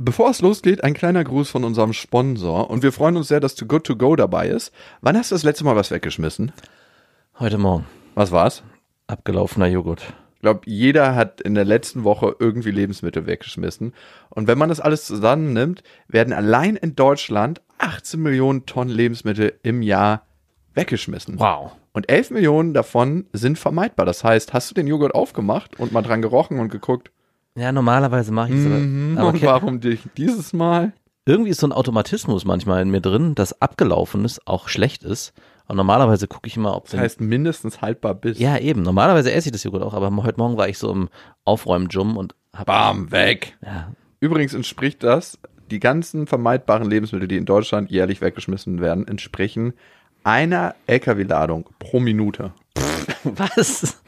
Bevor es losgeht, ein kleiner Gruß von unserem Sponsor und wir freuen uns sehr, dass Too Good To Go dabei ist. Wann hast du das letzte Mal was weggeschmissen? Heute Morgen. Was war's? Abgelaufener Joghurt. Ich glaube, jeder hat in der letzten Woche irgendwie Lebensmittel weggeschmissen. Und wenn man das alles zusammennimmt, werden allein in Deutschland 18 Millionen Tonnen Lebensmittel im Jahr weggeschmissen. Wow. Und 11 Millionen davon sind vermeidbar. Das heißt, hast du den Joghurt aufgemacht und mal dran gerochen und geguckt, Ja, normalerweise mache ich es. mhm, aber ke- warum dich dieses Mal? irgendwie ist so ein Automatismus manchmal in mir drin, dass Abgelaufenes auch schlecht ist. Und normalerweise gucke ich immer, ob Das heißt, mindestens haltbar bis. Ja, eben. Normalerweise esse ich das Joghurt auch, aber heute Morgen war ich so im Aufräumen-Jum und hab. Bam, weg. Ja. Übrigens entspricht das, die ganzen vermeidbaren Lebensmittel, die in Deutschland jährlich weggeschmissen werden, entsprechen einer LKW-Ladung pro Minute. Was?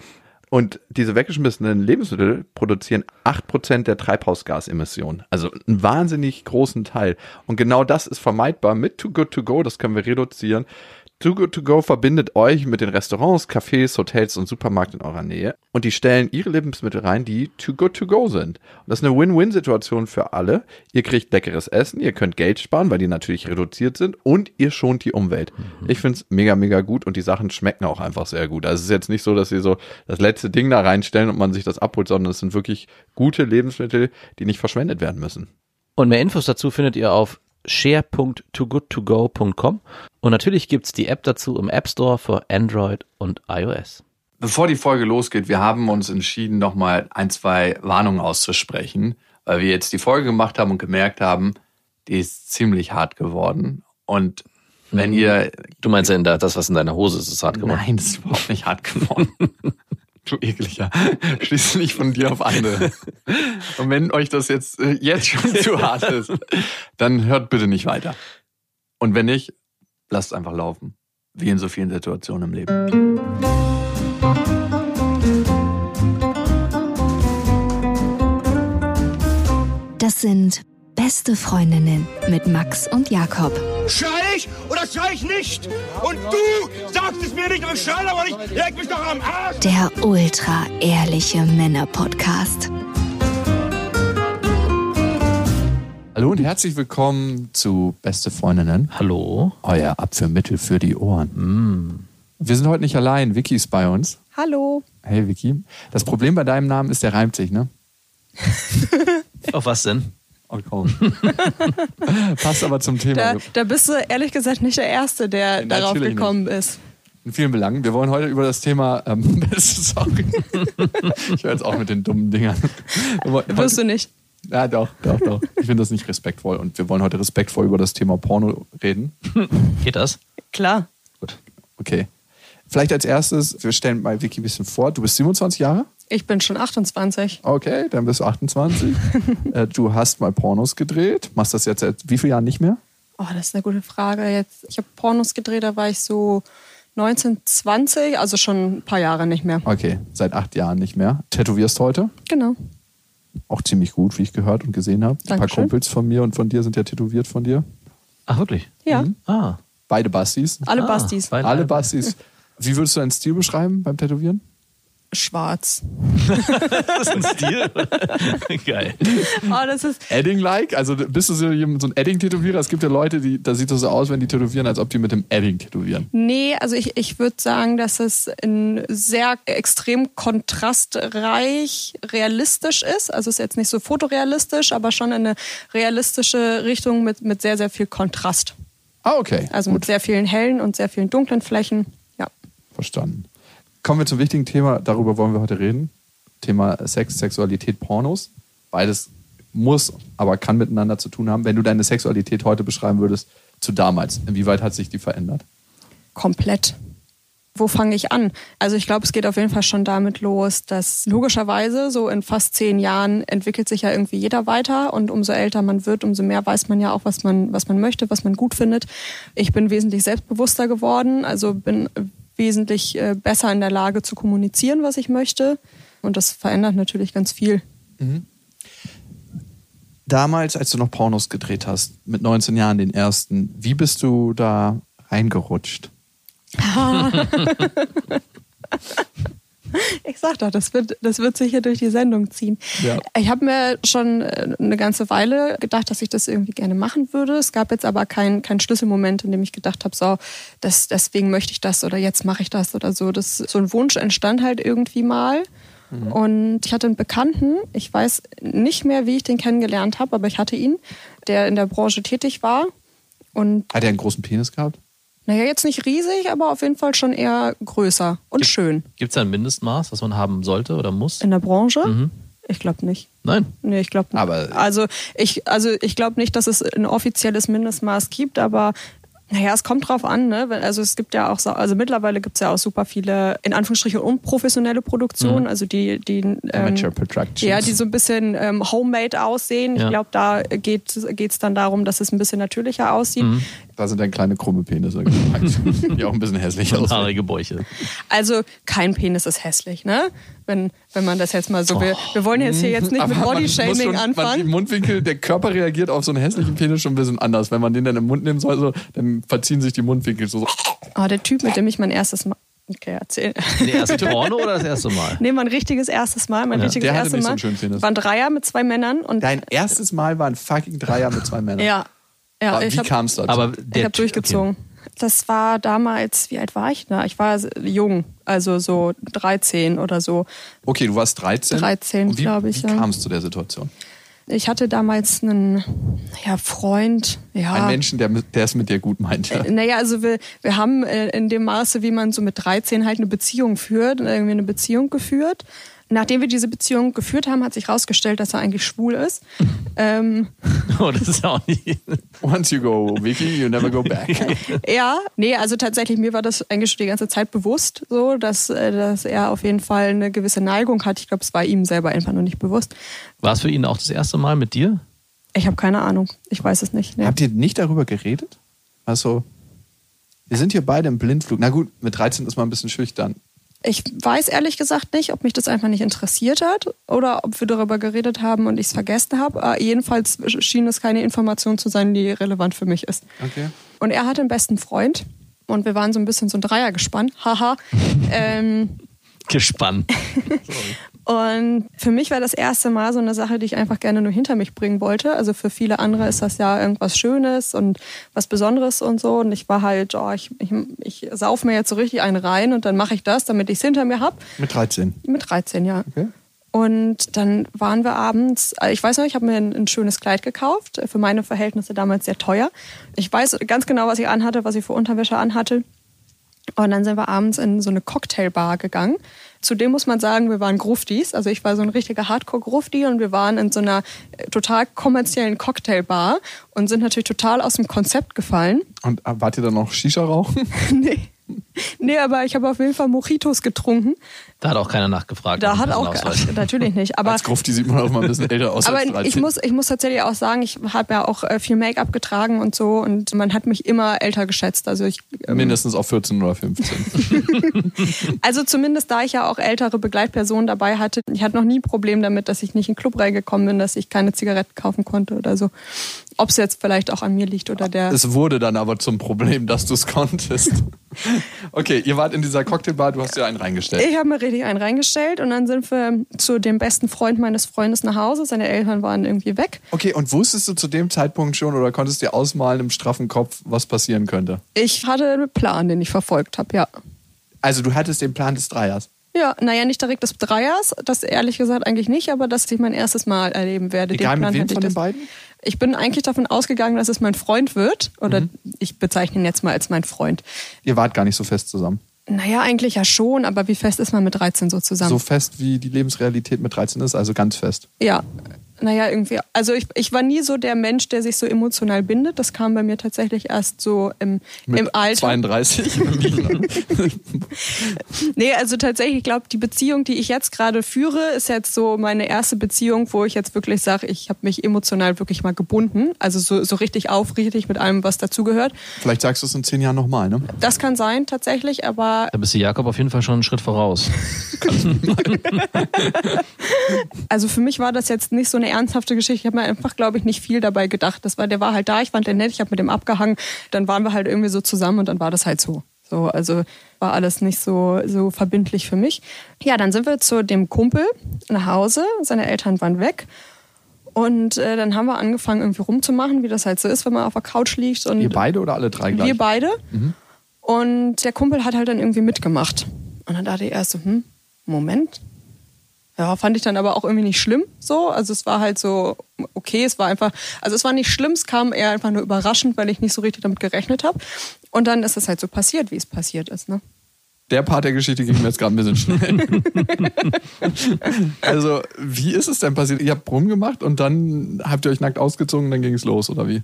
Und diese weggeschmissenen Lebensmittel produzieren 8% der Treibhausgasemissionen. Also einen wahnsinnig großen Teil. Und genau das ist vermeidbar mit Too Good To Go. Das können wir reduzieren. Too Good To Go verbindet euch mit den Restaurants, Cafés, Hotels und Supermärkten in eurer Nähe. Und die stellen ihre Lebensmittel rein, die Too Good To Go sind. Und das ist eine Win-Win-Situation für alle. Ihr kriegt leckeres Essen, ihr könnt Geld sparen, weil die natürlich reduziert sind und ihr schont die Umwelt. Ich find's mega, mega gut und die Sachen schmecken auch einfach sehr gut. Also es ist jetzt nicht so, dass sie so das letzte Ding da reinstellen und man sich das abholt, sondern es sind wirklich gute Lebensmittel, die nicht verschwendet werden müssen. Und mehr Infos dazu findet ihr auf share.togoodtogo.com. Und natürlich gibt's die App dazu im App Store für Android und iOS. Bevor die Folge losgeht, wir haben uns entschieden, nochmal ein, zwei Warnungen auszusprechen, weil wir jetzt die Folge gemacht haben und gemerkt haben, die ist ziemlich hart geworden. Und wenn ihr. Du meinst ja, das, was in deiner Hose ist, ist hart geworden. Nein, das ist überhaupt nicht hart geworden. Du ekliger. Schließ nicht von dir auf andere. Und wenn euch das jetzt, äh, jetzt schon zu hart ist, dann hört bitte nicht weiter. Und wenn nicht, lasst einfach laufen. Wie in so vielen Situationen im Leben. Das sind beste Freundinnen mit Max und Jakob. Schrei ich oder schrei ich nicht? Und du sagst es mir nicht und schrei aber nicht. Leg mich doch am Arsch. Der ultra ehrliche Männer-Podcast. Hallo und herzlich willkommen zu Beste Freundinnen, Hallo? euer Abführmittel für die Ohren. Wir sind heute nicht allein, Vicky ist bei uns. Hallo. Hey Vicky. Das Problem bei deinem Namen ist, der reimt sich, ne? Auf was denn? Okay. Passt aber zum Thema. Da, da bist du ehrlich gesagt nicht der Erste, der Natürlich darauf nicht. gekommen ist. In vielen Belangen. Wir wollen heute über das Thema ähm, Sorry. Ich höre jetzt auch mit den dummen Dingern. Wirst du nicht. Ja, doch, doch, doch. Ich finde das nicht respektvoll. Und wir wollen heute respektvoll über das Thema Porno reden. Geht das? Klar. Okay. Vielleicht als erstes, wir stellen mal Vicky ein bisschen vor. Du bist 27 Jahre? Ich bin schon 28. Okay, dann bist du 28. Äh, du hast mal Pornos gedreht. Machst das jetzt seit wie vielen Jahren nicht mehr? Oh, das ist eine gute Frage. Jetzt, ich habe Pornos gedreht, da war ich so 19, 20, also schon ein paar Jahre nicht mehr. Okay, seit acht Jahren nicht mehr. Tätowierst heute? Genau. Auch ziemlich gut, wie ich gehört und gesehen habe. Ein paar. Kumpels von mir und von dir sind ja tätowiert von dir. Ach, wirklich? Ja, Ah. Beide Bastis. alle ah, Bastis. beide- Alle Bastis. Wie würdest du deinen Stil beschreiben beim Tätowieren? Schwarz. Das ist ein Stil? Geil. Oh, das ist, Edding-like? Also bist du so jemand- so ein Edding-Tätowierer? Es gibt ja Leute, die, da sieht das so aus, wenn die tätowieren, als ob die mit dem Edding tätowieren. nee, also ich, ich würde sagen, dass es in sehr extrem kontrastreich realistisch ist. Also es ist jetzt nicht so fotorealistisch, aber schon in eine realistische Richtung mit, mit sehr, sehr viel Kontrast. Ah, okay. Also Gut, mit sehr vielen hellen und sehr vielen dunklen Flächen. Ja. verstanden. Kommen wir zum wichtigen Thema, darüber wollen wir heute reden. Thema Sex, Sexualität, Pornos. Beides muss, aber kann miteinander zu tun haben. Wenn du deine Sexualität heute beschreiben würdest, zu damals, inwieweit hat sich die verändert? komplett. Wo fange ich an? Also ich glaube, es geht auf jeden Fall schon damit los, dass logischerweise so in fast zehn Jahren entwickelt sich ja irgendwie jeder weiter und umso älter man wird, umso mehr weiß man ja auch, was man, was man möchte, was man gut findet. Ich bin wesentlich selbstbewusster geworden, also bin wesentlich äh, besser in der Lage zu kommunizieren, was ich möchte. Und das verändert natürlich ganz viel. Damals, als du noch Pornos gedreht hast, mit 19 Jahren den ersten, wie bist du da reingerutscht? Ich sag doch, das wird, das wird sicher durch die Sendung ziehen. Ja. Ich habe mir schon äh, eine ganze Weile gedacht, dass ich das irgendwie gerne machen würde. Es gab jetzt aber keinen kein Schlüsselmoment, in dem ich gedacht habe, so, das, deswegen möchte ich das oder jetzt mache ich das oder so. Das, so ein Wunsch entstand halt irgendwie mal. Und ich hatte einen Bekannten, ich weiß nicht mehr, wie ich den kennengelernt habe, aber ich hatte ihn, der in der Branche tätig war. Und Hat er einen großen Penis gehabt? Naja, jetzt nicht riesig, aber auf jeden Fall schon eher größer und schön. Gibt es da ein Mindestmaß, was man haben sollte oder muss? In der Branche? Ich glaube nicht. Nein. Nee, ich glaube nicht. Aber- also ich, also ich glaube nicht, dass es ein offizielles Mindestmaß gibt, aber naja, es kommt drauf an, ne? Also es gibt ja auch, so- also mittlerweile gibt es ja auch super viele, in Anführungsstrichen, unprofessionelle Produktionen, also die, die ähm, ja, die so ein bisschen ähm, homemade aussehen. Ja. Ich glaube, da geht es dann darum, dass es ein bisschen natürlicher aussieht. Da sind dann kleine krumme Penisse gepackt, die auch ein bisschen hässlich Und aussehen. haarige Bäuche. Also kein Penis ist hässlich, ne? Wenn, wenn man das jetzt mal so will. Wir wollen jetzt hier jetzt nicht mit Aber muss Bodyshaming schon- Man, die anfangen. Mundwinkel, der Körper reagiert auf so einen hässlichen Penis schon ein bisschen anders. Wenn man den dann im Mund nehmen soll, so, dann verziehen sich die Mundwinkel so. Oh, der Typ, mit dem ich mein erstes Mal. Okay, erzähl. Der erste Porno oder das erste Mal? Nee, mein richtiges erstes Mal. Mein Ja. richtiges Der hatte erstes nicht so Mal. Penis. War ein Dreier mit zwei Männern und Dein erstes Mal war ein fucking Dreier mit zwei Männern. ja. Ja, Aber ich Wie habe kam es dazu? Aber ich der hab durchgezogen. Das war damals, wie alt war ich da? Ich war jung, also so 13 oder so. okay, du warst 13. 13, Und wie, glaub ich, Wie ja. kam es zu der Situation? Ich hatte damals einen ja, Freund. Ja, Ein Menschen, der, der es mit dir gut meinte. Naja, also wir, wir haben äh, in dem Maße, wie man so mit 13 halt eine Beziehung führt, irgendwie eine Beziehung geführt. Nachdem wir diese Beziehung geführt haben, hat sich herausgestellt, dass er eigentlich schwul ist. ähm, Oh, das ist ja auch nicht. Once you go, Vicky, you never go back. ja, nee, also tatsächlich, mir war das eigentlich schon die ganze Zeit bewusst, so, dass, äh, dass er auf jeden Fall eine gewisse Neigung hat. Ich glaube, es war ihm selber einfach nur nicht bewusst. War es für ihn auch das erste Mal mit dir? Ich habe keine Ahnung. Ich weiß es nicht. Nee. Habt ihr nicht darüber geredet? Also, wir sind hier beide im Blindflug. Na gut, mit 13 ist man ein bisschen schüchtern. Ich weiß ehrlich gesagt nicht, ob mich das einfach nicht interessiert hat oder ob wir darüber geredet haben und ich es vergessen habe. Aber jedenfalls schien es keine Information zu sein, die relevant für mich ist. Okay. Und er hatte einen besten Freund und wir waren so ein bisschen so ein Dreier gespannt. Haha. ähm, Gespannt. und für mich war das erste Mal so eine Sache, die ich einfach gerne nur hinter mich bringen wollte. Also für viele andere ist das ja irgendwas Schönes und was Besonderes und so. Und ich war halt, oh, ich, ich, ich sauf mir jetzt so richtig einen rein und dann mache ich das, damit ich es hinter mir hab. Mit 13. Mit 13, ja. Okay. Und dann waren wir abends, äh, ich weiß noch, ich habe mir ein, ein schönes Kleid gekauft, äh, für meine Verhältnisse damals sehr teuer. Ich weiß ganz genau, was ich anhatte, was ich für Unterwäsche anhatte. Und dann sind wir abends in so eine Cocktailbar gegangen. Zudem muss man sagen, wir waren Gruftis. Also ich war so ein richtiger Hardcore-Grufti und wir waren in so einer äh, total kommerziellen Cocktailbar und sind natürlich total aus dem Konzept gefallen. Und äh, wart ihr dann noch Shisha rauchen? nee. Nee, aber ich habe auf jeden Fall Mojitos getrunken. Da hat auch keiner nachgefragt. Da hat auch Personalausweis. natürlich nicht. Aber Als Grufti sieht man auch mal ein bisschen älter aus Aber als 13. ich muss, ich muss tatsächlich auch sagen, ich habe ja auch äh, viel Make-up getragen und so und man hat mich immer älter geschätzt. Also ich, ähm, Mindestens auf 14 oder 15. also zumindest da ich ja auch ältere Begleitpersonen dabei hatte, ich hatte noch nie ein Problem damit, dass ich nicht in den Club reingekommen bin, dass ich keine Zigaretten kaufen konnte oder so. Ob es jetzt vielleicht auch an mir liegt oder der. es wurde dann aber zum Problem, dass du es konntest. Okay, ihr wart in dieser Cocktailbar, du hast dir einen reingestellt. Ich habe mir richtig einen reingestellt und dann sind wir zu dem besten Freund meines Freundes nach Hause. Seine Eltern waren irgendwie weg. Okay, und wusstest du zu dem Zeitpunkt schon oder konntest dir ausmalen im straffen Kopf, was passieren könnte? Ich hatte einen Plan, den ich verfolgt habe, ja. Also du hattest den Plan des Dreiers. Ja, naja, nicht direkt des Dreiers, das ehrlich gesagt eigentlich nicht, aber dass ich mein erstes Mal erleben werde. Egal Den mit Plan wem von den beiden? Ich bin eigentlich davon ausgegangen, dass es mein Freund wird. Oder ich bezeichne ihn jetzt mal als mein Freund. Ihr wart gar nicht so fest zusammen. Naja, eigentlich ja schon, aber wie fest ist man mit 13 so zusammen? So fest, wie die Lebensrealität mit 13 ist, also ganz fest. Ja, naja, irgendwie. Also ich, ich war nie so der Mensch, der sich so emotional bindet. Das kam bei mir tatsächlich erst so im, Mit im Alter. 32. Nee, also tatsächlich, ich glaube, die Beziehung, die ich jetzt gerade führe, ist jetzt so meine erste Beziehung, wo ich jetzt wirklich sage, ich habe mich emotional wirklich mal gebunden. Also so, so richtig aufrichtig mit allem, was dazugehört. Vielleicht sagst du es in zehn Jahren nochmal, ne? Das kann sein, tatsächlich, aber Da bist du Jakob auf jeden Fall schon einen Schritt voraus. also für mich war das jetzt nicht so eine ernsthafte Geschichte. Ich habe mir einfach, glaube ich, nicht viel dabei gedacht. Das war, der war halt da, ich fand den nett, ich habe mit dem abgehangen, dann waren wir halt irgendwie so zusammen und dann war das halt so. So, also war alles nicht so, so verbindlich für mich. Ja, dann sind wir zu dem Kumpel nach Hause. Seine Eltern waren weg. Und äh, dann haben wir angefangen, irgendwie rumzumachen, wie das halt so ist, wenn man auf der Couch liegt. Und Ihr beide oder alle drei gleich? wir beide. Und der Kumpel hat halt dann irgendwie mitgemacht. Und dann dachte ich erst so, hm, Moment. Ja, fand ich dann aber auch irgendwie nicht schlimm so. Also es war halt so, okay, es war einfach, also es war nicht schlimm, es kam eher einfach nur überraschend, weil ich nicht so richtig damit gerechnet habe. Und dann ist es halt so passiert, wie es passiert ist. Ne? Der Part der Geschichte ging mir jetzt gerade ein bisschen schnell. also, wie ist es denn passiert? Ihr habt rumgemacht und dann habt ihr euch nackt ausgezogen und dann ging es los, oder wie?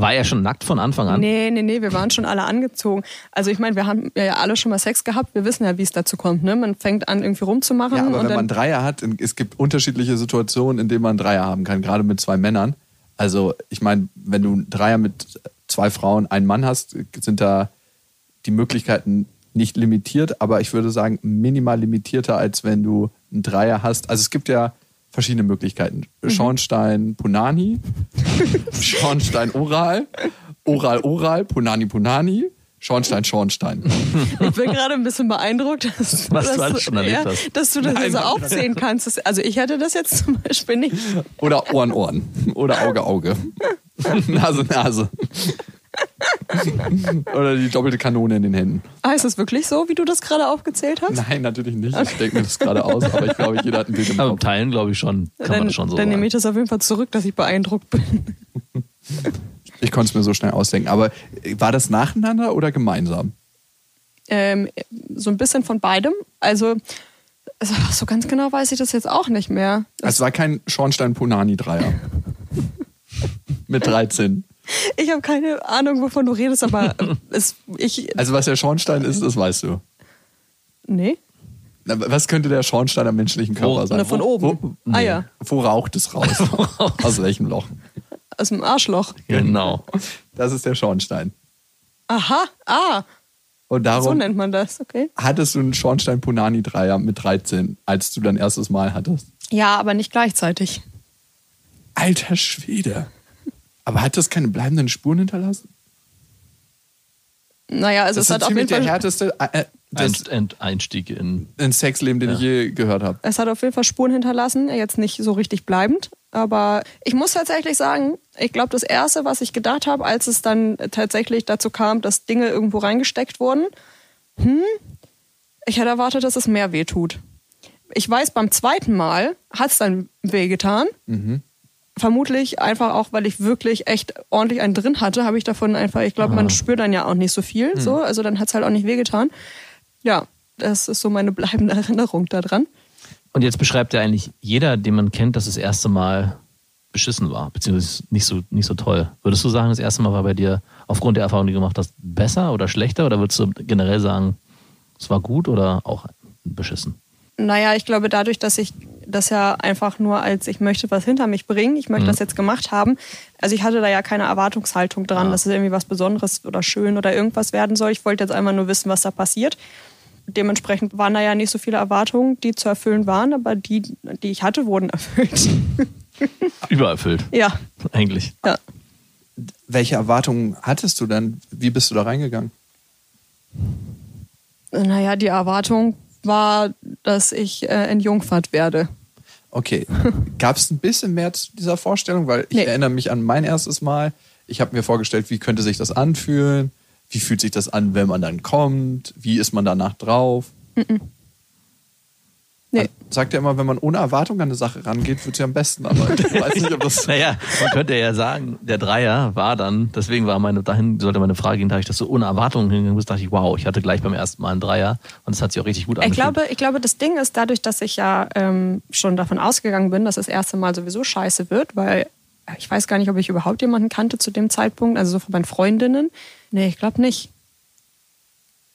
War er schon nackt von Anfang an? Nee, nee, nee, wir waren schon alle angezogen. Also ich meine, wir haben ja alle schon mal Sex gehabt, wir wissen ja, wie es dazu kommt. Ne? Man fängt an, irgendwie rumzumachen. Ja, aber und wenn dann, man Dreier hat, es gibt unterschiedliche Situationen, in denen man Dreier haben kann, gerade mit zwei Männern. Also, ich meine, wenn du einen Dreier mit zwei Frauen, einen Mann hast, sind da die Möglichkeiten nicht limitiert, aber ich würde sagen, minimal limitierter, als wenn du einen Dreier hast. Also es gibt ja verschiedene Möglichkeiten. Schornstein, Punani, Schornstein, Oral, Oral, Oral, Punani, Punani, Schornstein, Schornstein. Ich bin gerade ein bisschen beeindruckt, dass, Was du dass, alles schon erlebt ja, hast. dass du das Nein, so Mann. aufzählen kannst. Also ich hätte das jetzt zum Beispiel nicht. Oder Ohren, Ohren. Oder Auge, Auge. Nase, Nase. Oder die doppelte Kanone in den Händen. Ah, ist das wirklich so, wie du das gerade aufgezählt hast? Nein, natürlich nicht. Ich denke mir das gerade aus, aber ich glaube, jeder hat ein Bild im Aber Kopf. Teilen glaube ich schon. Kann man dann das schon so dann nehme ich das auf jeden Fall zurück, dass ich beeindruckt bin. Ich konnte es mir so schnell ausdenken. Aber war das nacheinander oder gemeinsam? Ähm, so ein bisschen von beidem. Also also, so ganz genau weiß ich das jetzt auch nicht mehr. Es war kein Schornstein-Punani-Dreier. Mit 13. Ich habe keine Ahnung, wovon du redest, aber es, ich. Also was der Schornstein ist, das weißt du. Nee, Was könnte der Schornstein am menschlichen Körper Wo- sein? na, von oben. Wo, Ah ja, wo raucht es raus? Aus welchem Loch? aus dem Arschloch. Genau. Das ist der Schornstein. Aha, ah, Und so darum nennt man das, okay. hattest du einen Schornstein-Punani-Dreier mit 13, als du dein erstes Mal hattest. Ja, aber nicht gleichzeitig. Alter Schwede. Aber hat das keine bleibenden Spuren hinterlassen? Naja, also Das es ist hat auf jeden der Fall. härteste äh, ein Einstieg in. ein Sexleben, den ich je gehört habe. Es hat auf jeden Fall Spuren hinterlassen, jetzt nicht so richtig bleibend. Aber ich muss tatsächlich sagen, ich glaube, das Erste, was ich gedacht habe, als es dann tatsächlich dazu kam, dass Dinge irgendwo reingesteckt wurden, hm, ich hätte erwartet, dass es mehr weh tut. Ich weiß, beim zweiten Mal hat es dann wehgetan. Vermutlich einfach auch, weil ich wirklich echt ordentlich einen drin hatte, habe ich davon einfach, ich glaube, man spürt dann ja auch nicht so viel. So, also dann hat es halt auch nicht wehgetan. Ja, das ist so meine bleibende Erinnerung daran. Und jetzt beschreibt ja eigentlich jeder, den man kennt, dass das erste Mal beschissen war, beziehungsweise nicht so, nicht so toll. Würdest du sagen, das erste Mal war bei dir aufgrund der Erfahrung, die du gemacht hast, besser oder schlechter? Oder würdest du generell sagen, es war gut oder auch beschissen? Naja, ich glaube, dadurch, dass ich das ja einfach nur als ich möchte was hinter mich bringen, ich möchte das jetzt gemacht haben. Also ich hatte da ja keine Erwartungshaltung dran, dass es irgendwie was Besonderes oder schön oder irgendwas werden soll. Ich wollte jetzt einfach nur wissen, was da passiert. Dementsprechend waren da ja nicht so viele Erwartungen, die zu erfüllen waren, aber die, die ich hatte, wurden erfüllt. Übererfüllt, ja, eigentlich. ja. Welche Erwartungen hattest du denn? Wie bist du da reingegangen? Naja, die Erwartung war, dass ich äh, entjungfert werde. Okay. Gab es ein bisschen mehr zu dieser Vorstellung? Weil ich Nee. erinnere mich an mein erstes Mal. Ich habe mir vorgestellt, wie könnte sich das anfühlen? Wie fühlt sich das an, wenn man dann kommt? Wie ist man danach drauf? Nee. Man sagt ja immer, wenn man ohne Erwartung an eine Sache rangeht, wird sie am besten. Aber ich weiß nicht, ob das. Naja, man könnte ja sagen, der Dreier war dann, deswegen war meine, dahin sollte meine Frage gehen, da ich das so ohne Erwartungen hingegangen bin, dachte ich, wow, ich hatte gleich beim ersten Mal einen Dreier und es hat sich auch richtig gut Ich angefühlt. glaube, ich glaube, das Ding ist dadurch, dass ich ja ähm, schon davon ausgegangen bin, dass das erste Mal sowieso scheiße wird, weil ich weiß gar nicht, ob ich überhaupt jemanden kannte zu dem Zeitpunkt, also so von meinen Freundinnen. Nee, ich glaube nicht.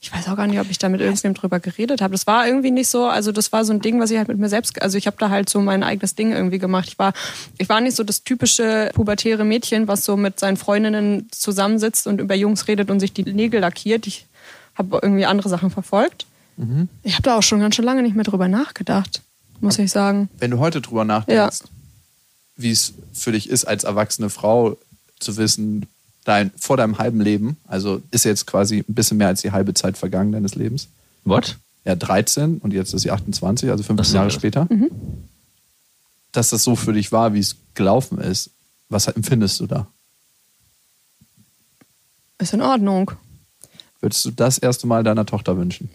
Ich weiß auch gar nicht, ob ich da mit irgendjemandem drüber geredet habe. Das war irgendwie nicht so, also das war so ein Ding, was ich halt mit mir selbst, also ich habe da halt so mein eigenes Ding irgendwie gemacht. Ich war, ich war nicht so das typische pubertäre Mädchen, was so mit seinen Freundinnen zusammensitzt und über Jungs redet und sich die Nägel lackiert. Ich habe irgendwie andere Sachen verfolgt. Ich habe da auch schon ganz schön lange nicht mehr drüber nachgedacht, muss ich sagen. Wenn du heute drüber nachdenkst, wie es für dich ist, als erwachsene Frau zu wissen, dein, vor deinem halben Leben, also ist jetzt quasi ein bisschen mehr als die halbe Zeit vergangen deines Lebens. What? Ja, 13 und jetzt ist sie 28, also 15 Ach so, Jahre ja. später. Dass das so für dich war, wie es gelaufen ist. Was empfindest du da? Ist in Ordnung. Würdest du das erste Mal deiner Tochter wünschen?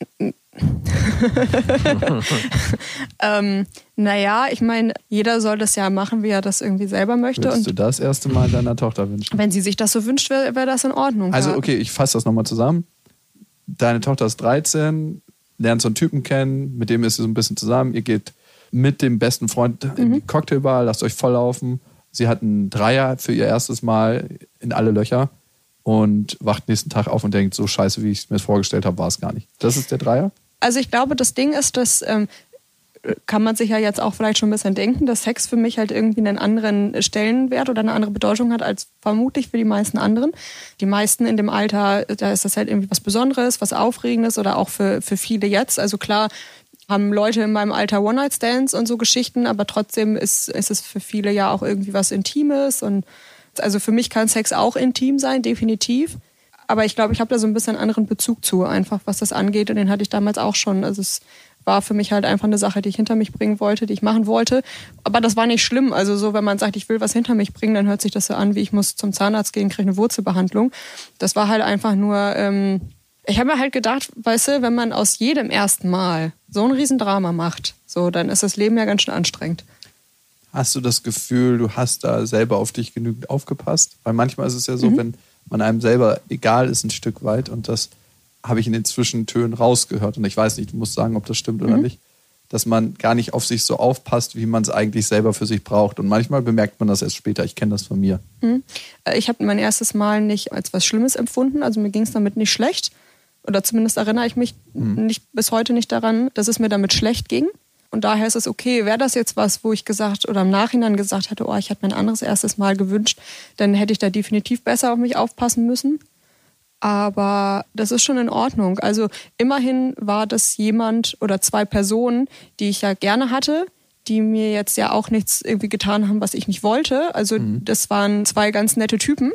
Ähm, naja, ich meine, jeder soll das ja machen, wie er das irgendwie selber möchte. Würdest du das erste Mal deiner Tochter wünschen? wenn sie sich das so wünscht, wäre wär das in Ordnung. Also, okay, ich fasse das nochmal zusammen. Deine Tochter ist 13, lernt so einen Typen kennen, mit dem ist sie so ein bisschen zusammen. Ihr geht mit dem besten Freund in die Cocktailbar, lasst euch volllaufen. Sie hat einen Dreier für ihr erstes Mal in alle Löcher und wacht nächsten Tag auf und denkt, so scheiße, wie ich es mir vorgestellt habe, war es gar nicht. Das ist der Dreier? Also ich glaube, das Ding ist, dass ähm, kann man sich ja jetzt auch vielleicht schon ein bisschen denken, dass Sex für mich halt irgendwie einen anderen Stellenwert oder eine andere Bedeutung hat als vermutlich für die meisten anderen. Die meisten in dem Alter, da ist das halt irgendwie was Besonderes, was Aufregendes oder auch für, für viele jetzt. Also klar haben Leute in meinem Alter One-Night-Stands und so Geschichten, aber trotzdem ist, ist es für viele ja auch irgendwie was Intimes und also für mich kann Sex auch intim sein, definitiv. Aber ich glaube, ich habe da so ein bisschen anderen Bezug zu, einfach was das angeht. Und den hatte ich damals auch schon. Also es war für mich halt einfach eine Sache, die ich hinter mich bringen wollte, die ich machen wollte. Aber das war nicht schlimm. Also so, wenn man sagt, ich will was hinter mich bringen, dann hört sich das so an, wie ich muss zum Zahnarzt gehen, kriege eine Wurzelbehandlung. Das war halt einfach nur. Ähm, ich habe mir halt gedacht, weißt du, wenn man aus jedem ersten Mal so ein Riesendrama macht, so, dann ist das Leben ja ganz schön anstrengend. Hast du das Gefühl, du hast da selber auf dich genügend aufgepasst? Weil manchmal ist es ja so, wenn man einem selber egal ist ein Stück weit und das habe ich in den Zwischentönen rausgehört und ich weiß nicht, du musst sagen, ob das stimmt oder nicht, dass man gar nicht auf sich so aufpasst, wie man es eigentlich selber für sich braucht. Und manchmal bemerkt man das erst später. Ich kenne das von mir. Äh, Ich habe mein erstes Mal nicht als was Schlimmes empfunden, also mir ging es damit nicht schlecht. Oder zumindest erinnere ich mich nicht, bis heute nicht daran, dass es mir damit schlecht ging. Und daher ist es okay, wäre das jetzt was, wo ich gesagt oder im Nachhinein gesagt hätte, oh, ich hätte mir ein anderes erstes Mal gewünscht, dann hätte ich da definitiv besser auf mich aufpassen müssen. Aber das ist schon in Ordnung. Also immerhin war das jemand oder zwei Personen, die ich ja gerne hatte, die mir jetzt ja auch nichts irgendwie getan haben, was ich nicht wollte. Also das waren zwei ganz nette Typen.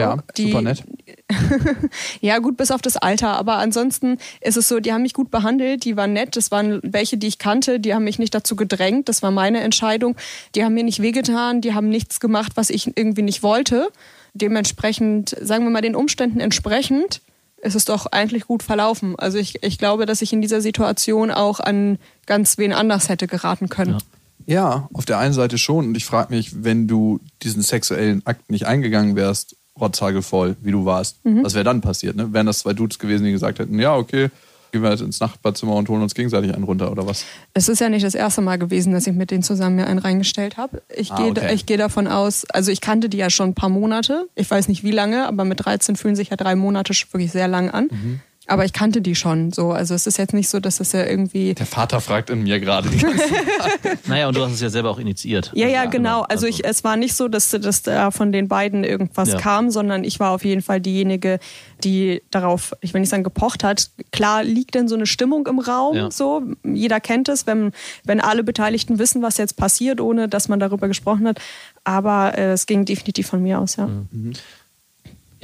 Ja, die, super nett. ja, gut, bis auf das Alter. Aber ansonsten ist es so, die haben mich gut behandelt, die waren nett. Das waren welche, die ich kannte, die haben mich nicht dazu gedrängt. Das war meine Entscheidung. Die haben mir nicht wehgetan, die haben nichts gemacht, was ich irgendwie nicht wollte. Dementsprechend, sagen wir mal, den Umständen entsprechend, ist es doch eigentlich gut verlaufen. Also ich, ich glaube, dass ich in dieser Situation auch an ganz wen anders hätte geraten können. Ja, auf der einen Seite schon. Und ich frage mich, wenn du diesen sexuellen Akt nicht eingegangen wärst, rotzhagelvoll, wie du warst, was wäre dann passiert? Ne? Wären das zwei Dudes gewesen, die gesagt hätten, ja, okay, gehen wir jetzt ins Nachbarzimmer und holen uns gegenseitig einen runter oder was? Es ist ja nicht das erste Mal gewesen, dass ich mit denen zusammen mir einen reingestellt habe. Ich Ah, gehe okay. gehe davon aus, also ich kannte die ja schon ein paar Monate. Ich weiß nicht wie lange, aber mit 13 fühlen sich ja drei Monate schon wirklich sehr lang an. Mhm. Aber ich kannte die schon so. Also es ist jetzt nicht so, dass es ja irgendwie. Der Vater fragt in mir gerade die ganze Naja, und du hast es ja selber auch initiiert. Ja, ja, Also, genau. Also ich, es war nicht so, dass, dass da von den beiden irgendwas Ja. kam, sondern ich war auf jeden Fall diejenige, die darauf, ich will nicht sagen gepocht hat. Klar liegt denn so eine Stimmung im Raum, Ja. so. Jeder kennt es, wenn, wenn alle Beteiligten wissen, was jetzt passiert, ohne dass man darüber gesprochen hat. Aber äh, es ging definitiv von mir aus, ja.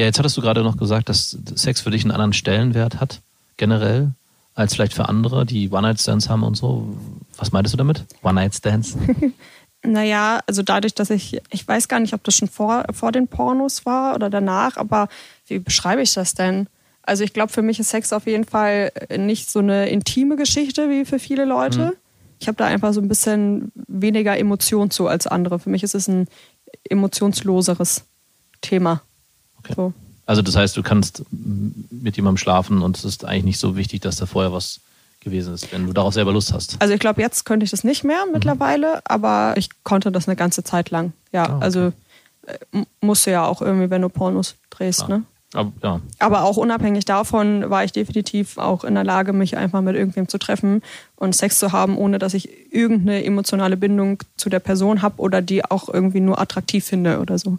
Ja, jetzt hattest du gerade noch gesagt, dass Sex für dich einen anderen Stellenwert hat, generell, als vielleicht für andere, die One-Night-Stands haben und so. Was meintest du damit? One-Night-Stands? Naja, also dadurch, dass ich, ich weiß gar nicht, ob das schon vor, vor den Pornos war oder danach, aber wie beschreibe ich das denn? Also ich glaube, für mich ist Sex auf jeden Fall nicht so eine intime Geschichte wie für viele Leute. Ich habe da einfach so ein bisschen weniger Emotion zu als andere. Für mich ist es ein emotionsloseres Thema. Okay. So. Also das heißt, du kannst mit jemandem schlafen und es ist eigentlich nicht so wichtig, dass da vorher was gewesen ist, wenn du darauf selber Lust hast. Also ich glaube, jetzt könnte ich das nicht mehr mittlerweile, aber ich konnte das eine ganze Zeit lang. Ja, Ah, okay. also äh, musst du ja auch irgendwie, wenn du Pornos drehst, Klar. ne? Aber, ja, Aber auch unabhängig davon war ich definitiv auch in der Lage, mich einfach mit irgendwem zu treffen und Sex zu haben, ohne dass ich irgendeine emotionale Bindung zu der Person habe oder die auch irgendwie nur attraktiv finde oder so.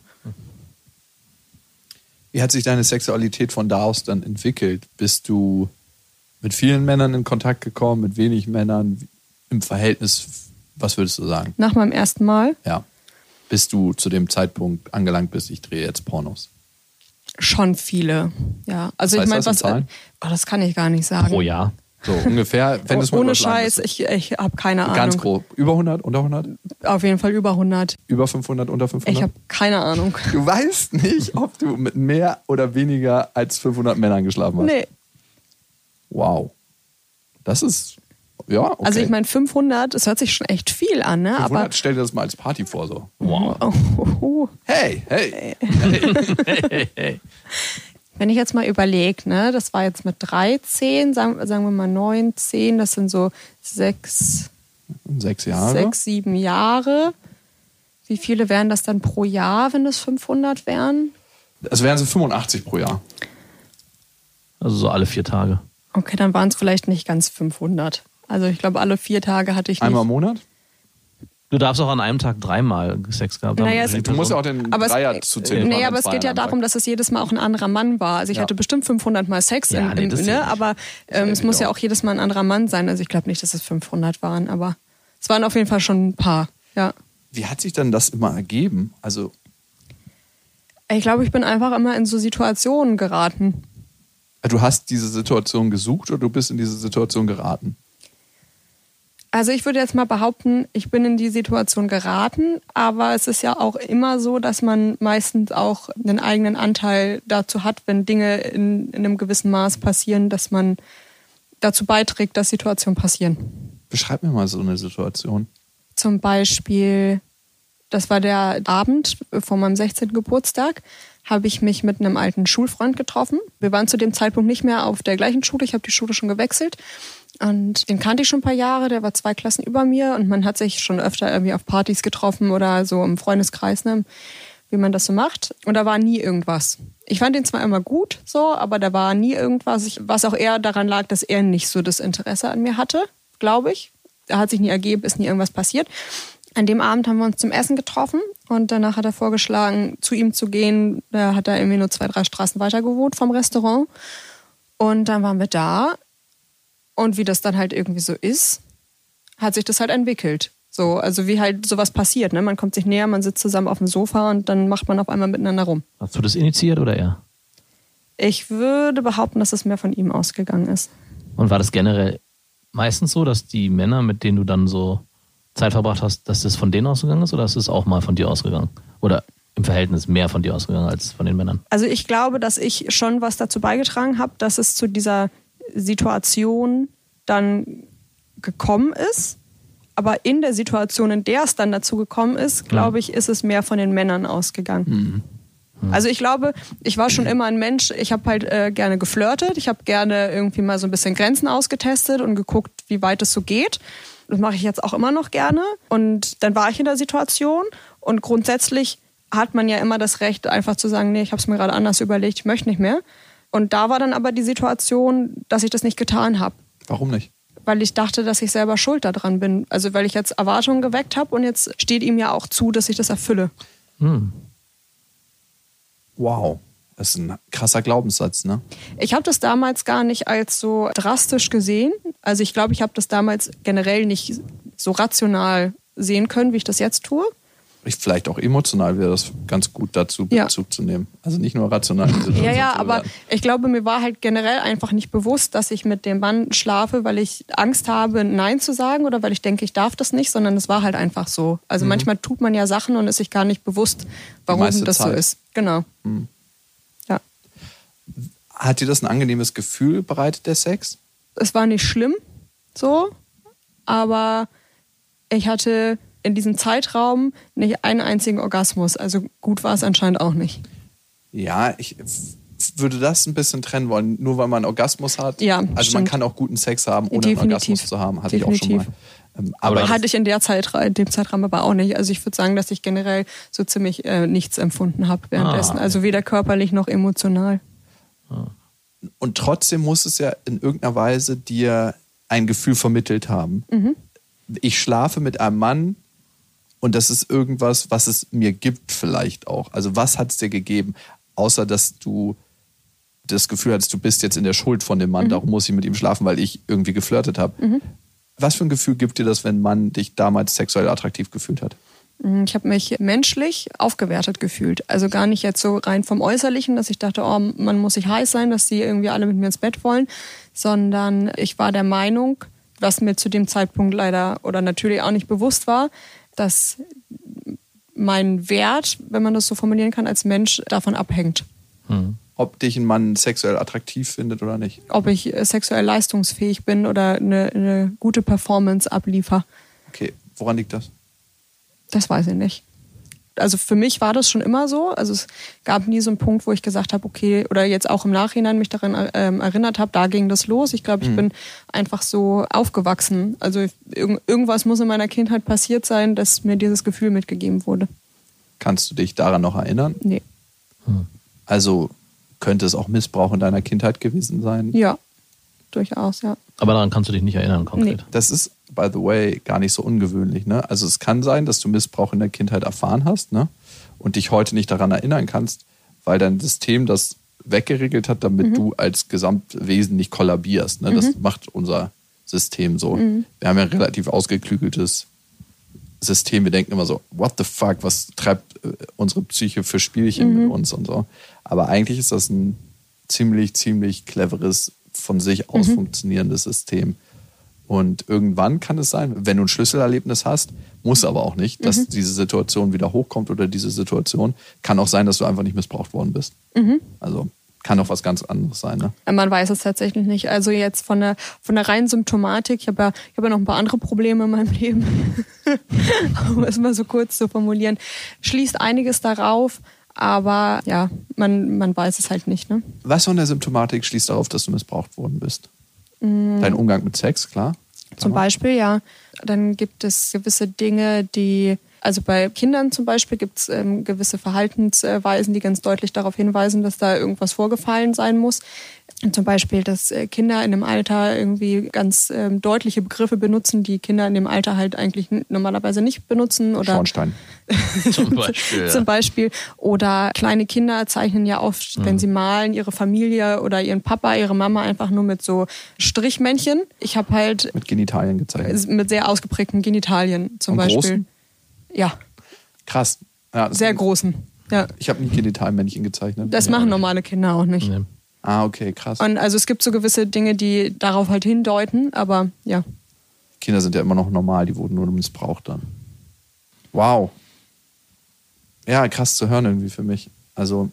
Wie hat sich deine Sexualität von da aus dann entwickelt? Bist du mit vielen Männern in Kontakt gekommen, mit wenig Männern? Im Verhältnis, was würdest du sagen? Nach meinem ersten Mal, Ja. Bis du zu dem Zeitpunkt angelangt bist, ich drehe jetzt Pornos. Schon viele, ja. Also Was ich meine, was. Zahlen? Oh, das kann ich gar nicht sagen. Pro Jahr. So ungefähr, wenn du es mal Ohne Scheiß, müsstest. ich, ich habe keine Ahnung. Ganz grob. Über 100, unter 100? Auf jeden Fall über 100. Über 500, unter 500? Ich habe keine Ahnung. du weißt nicht, ob du mit mehr oder weniger als 500 Männern geschlafen hast. Nee. Wow. Das ist, ja, okay. Also ich meine 500, das hört sich schon echt viel an, ne? 500, Aber stell dir das mal als Party vor, so. Wow. oh, oh, oh. Hey, hey. wenn ich jetzt mal überlege, ne, das war jetzt mit 13, sagen, sagen wir mal 9, 10, das sind so sechs, Sechs Jahre. sechs, sieben Jahre. Wie viele wären das dann pro Jahr, wenn das 500 wären? Es wären so 85 pro Jahr. Also so alle vier Tage. Okay, dann waren es vielleicht nicht ganz 500. Also ich glaube, alle vier Tage hatte ich nicht. Einmal im Monat? Du darfst auch an einem Tag dreimal Sex gehabt haben. Naja, Du musst ja auch den aber Dreier es, zuzählen. nee, von aber den es geht ja darum, dass es jedes Mal auch ein anderer Mann war. Also ich Ja. hatte bestimmt 500 Mal Sex, Ja, im, nee, im, das ne? aber ähm, es muss ja auch. auch jedes Mal ein anderer Mann sein. Also ich glaube nicht, dass es 500 waren, aber es waren auf jeden Fall schon ein paar. Ja. Wie hat sich denn das immer ergeben? Also, Ich glaube, ich bin einfach immer in so Situationen geraten. du hast diese Situation gesucht oder du bist in diese Situation geraten? Also ich würde jetzt mal behaupten, ich bin in die Situation geraten, aber es ist ja auch immer so, dass man meistens auch einen eigenen Anteil dazu hat, wenn Dinge in, in einem gewissen Maß passieren, dass man dazu beiträgt, dass Situationen passieren. Beschreib mir mal so eine Situation. Zum Beispiel, das war der Abend vor meinem 16. Geburtstag, habe ich mich mit einem alten Schulfreund getroffen. Wir waren zu dem Zeitpunkt nicht mehr auf der gleichen Schule, ich habe die Schule schon gewechselt. Und den kannte ich schon ein paar Jahre, der war zwei Klassen über mir und man hat sich schon öfter irgendwie auf Partys getroffen oder so im Freundeskreis, ne, wie man das so macht. Und da war nie irgendwas. Ich fand ihn zwar immer gut, so, aber da war nie irgendwas, was auch eher daran lag, dass er nicht so das Interesse an mir hatte, glaube ich. Er hat sich nie ergeben, ist nie irgendwas passiert. An dem Abend haben wir uns zum Essen getroffen und danach hat er vorgeschlagen, zu ihm zu gehen. Da hat er irgendwie nur zwei, drei Straßen weiter gewohnt vom Restaurant. Und dann waren wir da. Und wie das dann halt irgendwie so ist, hat sich das halt entwickelt. So, also wie halt sowas passiert. Ne? Man kommt sich näher, man sitzt zusammen auf dem Sofa und dann macht man auf einmal miteinander rum. Hast du das initiiert oder er? Ich würde behaupten, dass es mehr von ihm ausgegangen ist. Und war das generell meistens so, dass die Männer, mit denen du dann so Zeit verbracht hast, dass das von denen ausgegangen ist oder ist es auch mal von dir ausgegangen? Oder im Verhältnis mehr von dir ausgegangen als von den Männern? Also ich glaube, dass ich schon was dazu beigetragen habe, dass es zu dieser Situation dann gekommen ist. Aber in der Situation, in der es dann dazu gekommen ist, glaube ich, ist es mehr von den Männern ausgegangen. Also ich glaube, ich war schon immer ein Mensch, ich habe halt äh, gerne geflirtet, ich habe gerne irgendwie mal so ein bisschen Grenzen ausgetestet und geguckt, wie weit es so geht. Das mache ich jetzt auch immer noch gerne. Und dann war ich in der Situation und grundsätzlich hat man ja immer das Recht, einfach zu sagen, nee, ich habe es mir gerade anders überlegt, ich möchte nicht mehr. Und da war dann aber die Situation, dass ich das nicht getan habe, Warum nicht? weil ich dachte, dass ich selber schuld daran bin. Also weil ich jetzt Erwartungen geweckt habe und jetzt steht ihm ja auch zu, dass ich das erfülle. Hm. Wow. Das ist ein krasser Glaubenssatz, ne? Ich habe das damals gar nicht als so drastisch gesehen. Also ich glaube, ich habe das damals generell nicht so rational sehen können, wie ich das jetzt tue. Ich, vielleicht auch emotional wäre das ganz gut dazu, Ja. Bezug zu nehmen. Also nicht nur rational. Ja, ja, aber bewerten. ich glaube, mir war halt generell einfach nicht bewusst, dass ich mit dem Mann schlafe, weil ich Angst habe, Nein zu sagen oder weil ich denke, ich darf das nicht, sondern es war halt einfach so. Also manchmal tut man ja Sachen und ist sich gar nicht bewusst, warum das so Zeit. ist. Genau. Ja. Hat dir das ein angenehmes Gefühl bereitet, der Sex? Es war nicht schlimm, so, aber ich hatte in diesem Zeitraum nicht einen einzigen Orgasmus. Also gut war es anscheinend auch nicht. Ja, ich würde das ein bisschen trennen wollen. Nur weil man einen Orgasmus hat. Ja, also man stimmt. kann auch guten Sex haben, ohne Definitiv. einen Orgasmus zu haben. Hatte ich auch schon mal. Definitiv. Ähm, Aber aber hatte ich in der Zeit, in dem Zeitraum aber auch nicht. Also ich würde sagen, dass ich generell so ziemlich äh, nichts empfunden habe währenddessen. Ah. Also weder körperlich noch emotional. und trotzdem muss es ja in irgendeiner Weise dir ein Gefühl vermittelt haben. Mhm. Ich schlafe mit einem Mann und das ist irgendwas, was es mir gibt vielleicht auch. Also was hat es dir gegeben, außer dass du das Gefühl hattest, du bist jetzt in der Schuld von dem Mhm. Mann, darum muss ich mit ihm schlafen, weil ich irgendwie geflirtet habe. Was für ein Gefühl gibt dir das, wenn ein Mann dich damals sexuell attraktiv gefühlt hat? Mm, Ich habe mich menschlich aufgewertet gefühlt. Also gar nicht jetzt so rein vom Äußerlichen, dass ich dachte, oh, man muss sich heiß sein, dass die irgendwie alle mit mir ins Bett wollen, sondern ich war der Meinung, was mir zu dem Zeitpunkt leider oder natürlich auch nicht bewusst war, dass mein Wert, wenn man das so formulieren kann, als Mensch davon abhängt. Ob dich ein Mann sexuell attraktiv findet oder nicht. Ob ich äh, sexuell leistungsfähig bin oder eine, eine gute Performance abliefer. Okay, woran liegt das? Das weiß ich nicht. Also für mich war das schon immer so. Also es gab nie so einen Punkt, wo ich gesagt habe, okay, oder jetzt auch im Nachhinein mich daran ähm, erinnert habe, da ging das los. Ich glaube, ich bin einfach so aufgewachsen. Also irg irgendwas muss in meiner Kindheit passiert sein, dass mir dieses Gefühl mitgegeben wurde. Kannst du dich daran noch erinnern? Nee. Also könnte es auch Missbrauch in deiner Kindheit gewesen sein? Ja, durchaus, ja. Aber daran kannst du dich nicht erinnern konkret. Das ist, by the way, gar nicht so ungewöhnlich. Ne? Also es kann sein, dass du Missbrauch in der Kindheit erfahren hast ne? und dich heute nicht daran erinnern kannst, weil dein System das weggeregelt hat, damit du als Gesamtwesen nicht kollabierst. Ne? Das macht unser System so. Wir haben ja ein relativ ausgeklügeltes System. Wir denken immer so, what the fuck, was treibt äh, unsere Psyche für Spielchen mit uns und so. Aber eigentlich ist das ein ziemlich, ziemlich cleveres, von sich aus funktionierendes System. Und irgendwann kann es sein, wenn du ein Schlüsselerlebnis hast, muss aber auch nicht, dass diese Situation wieder hochkommt oder diese Situation. Kann auch sein, dass du einfach nicht missbraucht worden bist. Also kann auch was ganz anderes sein. Ne? Man weiß es tatsächlich nicht. Also jetzt von der, von der reinen Symptomatik, ich habe ja, ich hab ja noch ein paar andere Probleme in meinem Leben, um es mal so kurz zu formulieren, schließt einiges darauf, aber ja, man, man weiß es halt nicht. Ne? Was von der Symptomatik schließt darauf, dass du missbraucht worden bist? Dein Umgang mit Sex, klar. Zum Beispiel, ja. Dann gibt es gewisse Dinge, die, also bei Kindern zum Beispiel gibt es ähm, gewisse Verhaltensweisen, die ganz deutlich darauf hinweisen, dass da irgendwas vorgefallen sein muss. Zum Beispiel, dass äh, Kinder in dem Alter irgendwie ganz ähm, deutliche Begriffe benutzen, die Kinder in dem Alter halt eigentlich normalerweise nicht benutzen. Oder Schornstein. Zum Beispiel. zum Ja. Beispiel. Oder kleine Kinder zeichnen ja oft, Mhm. wenn sie malen, ihre Familie oder ihren Papa, ihre Mama einfach nur mit so Strichmännchen. Ich habe halt Mit Genitalien gezeichnet. mit sehr ausgeprägten Genitalien zum Und Beispiel. großen? Ja, Krass. Ja, sehr großen. Ja. Ich habe nie Genitalmännchen gezeichnet. Das machen normale Kinder auch nicht. Nee. Ah, okay, krass. Und also es gibt so gewisse Dinge, die darauf halt hindeuten, aber ja. Kinder sind ja immer noch normal, die wurden nur missbraucht dann. Wow. Ja, krass zu hören irgendwie für mich. Also,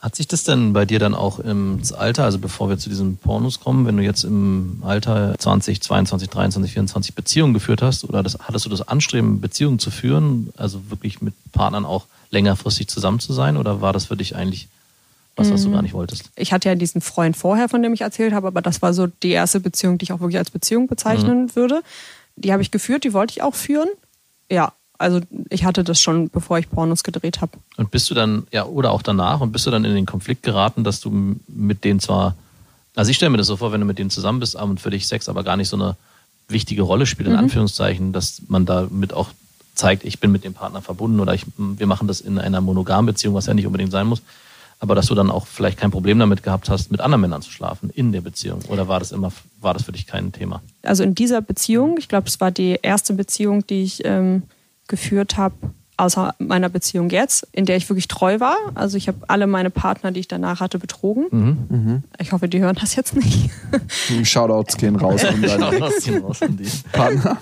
Hat sich das denn bei dir dann auch im Alter, also bevor wir zu diesen Pornos kommen, wenn du jetzt im Alter 20, 22, 23, 24 Beziehungen geführt hast, oder das, hattest du das Anstreben, Beziehungen zu führen, also wirklich mit Partnern auch längerfristig zusammen zu sein, oder war das für dich eigentlich was, was du gar nicht wolltest? Ich hatte ja diesen Freund vorher, von dem ich erzählt habe, aber das war so die erste Beziehung, die ich auch wirklich als Beziehung bezeichnen würde. Die habe ich geführt, die wollte ich auch führen. Ja, also ich hatte das schon, bevor ich Pornos gedreht habe. Und bist du dann, ja, oder auch danach, und bist du dann in den Konflikt geraten, dass du mit denen zwar, also ich stelle mir das so vor, wenn du mit denen zusammen bist und für dich Sex aber gar nicht so eine wichtige Rolle spielt, in Anführungszeichen, dass man damit auch zeigt, ich bin mit dem Partner verbunden oder ich, wir machen das in einer monogamen Beziehung, was ja nicht unbedingt sein muss, aber dass du dann auch vielleicht kein Problem damit gehabt hast, mit anderen Männern zu schlafen in der Beziehung. Oder war das immer, war das für dich kein Thema? Also in dieser Beziehung, ich glaube, es war die erste Beziehung, die ich ähm, geführt habe, außer meiner Beziehung jetzt, in der ich wirklich treu war. Also ich habe alle meine Partner, die ich danach hatte, betrogen. Ich hoffe, die hören das jetzt nicht. Shoutouts gehen raus an deine Raus, raus an die. Partner.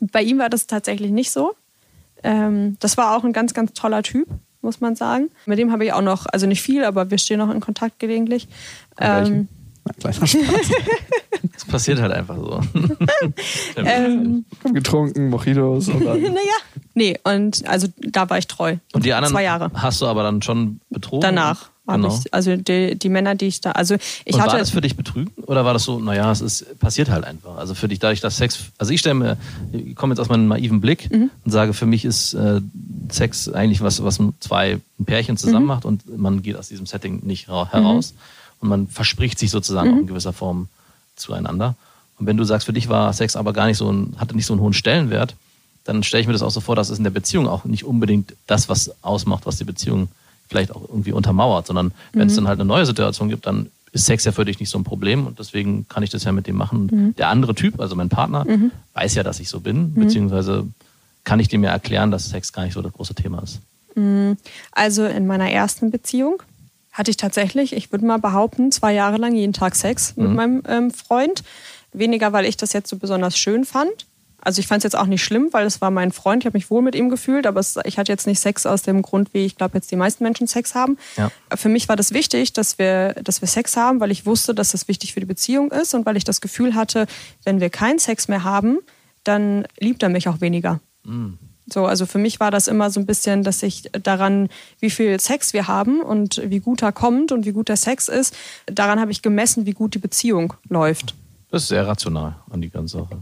Bei ihm war das tatsächlich nicht so. Ähm, das war auch ein ganz, ganz toller Typ, muss man sagen. Mit dem habe ich auch noch, also nicht viel, aber wir stehen noch in Kontakt gelegentlich. Ähm, Na, kleiner Spaß. Das passiert halt einfach so. ähm, Getrunken, Mojitos und dann. naja, nee, und also da war ich treu. Und die anderen Zwei Jahre. hast du aber dann schon betrogen? Danach Genau. ich, also die, die Männer, die ich da, also ich und hatte. war das für dich betrügen oder war das so, naja, es ist, passiert halt einfach. Also für dich, dadurch, dass Sex, also ich stelle mir, ich komme jetzt aus meinem naiven Blick Mhm. und sage, für mich ist äh, Sex eigentlich was, was zwei ein Pärchen Mhm. zusammen macht und man geht aus diesem Setting nicht ra- heraus und man verspricht sich sozusagen Mhm. auch in gewisser Form zueinander. Und wenn du sagst, für dich war Sex aber gar nicht so ein, hatte nicht so einen hohen Stellenwert, dann stelle ich mir das auch so vor, dass es in der Beziehung auch nicht unbedingt das, was ausmacht, was die Beziehung vielleicht auch irgendwie untermauert, sondern wenn es dann halt eine neue Situation gibt, dann ist Sex ja für dich nicht so ein Problem und deswegen kann ich das ja mit dem machen. Der andere Typ, also mein Partner, weiß ja, dass ich so bin, beziehungsweise kann ich dem ja erklären, dass Sex gar nicht so das große Thema ist. Also in meiner ersten Beziehung hatte ich tatsächlich, ich würde mal behaupten, zwei Jahre lang jeden Tag Sex mit meinem ähm, Freund. Weniger, weil ich das jetzt so besonders schön fand. Also ich fand es jetzt auch nicht schlimm, weil es war mein Freund, ich habe mich wohl mit ihm gefühlt, aber es, ich hatte jetzt nicht Sex aus dem Grund, wie ich glaube jetzt die meisten Menschen Sex haben. Ja. Für mich war das wichtig, dass wir, dass wir Sex haben, weil ich wusste, dass das wichtig für die Beziehung ist und weil ich das Gefühl hatte, wenn wir keinen Sex mehr haben, dann liebt er mich auch weniger. So, also für mich war das immer so ein bisschen, dass ich daran, wie viel Sex wir haben und wie gut er kommt und wie gut der Sex ist, daran habe ich gemessen, wie gut die Beziehung läuft. Das ist sehr rational an die ganze Sache.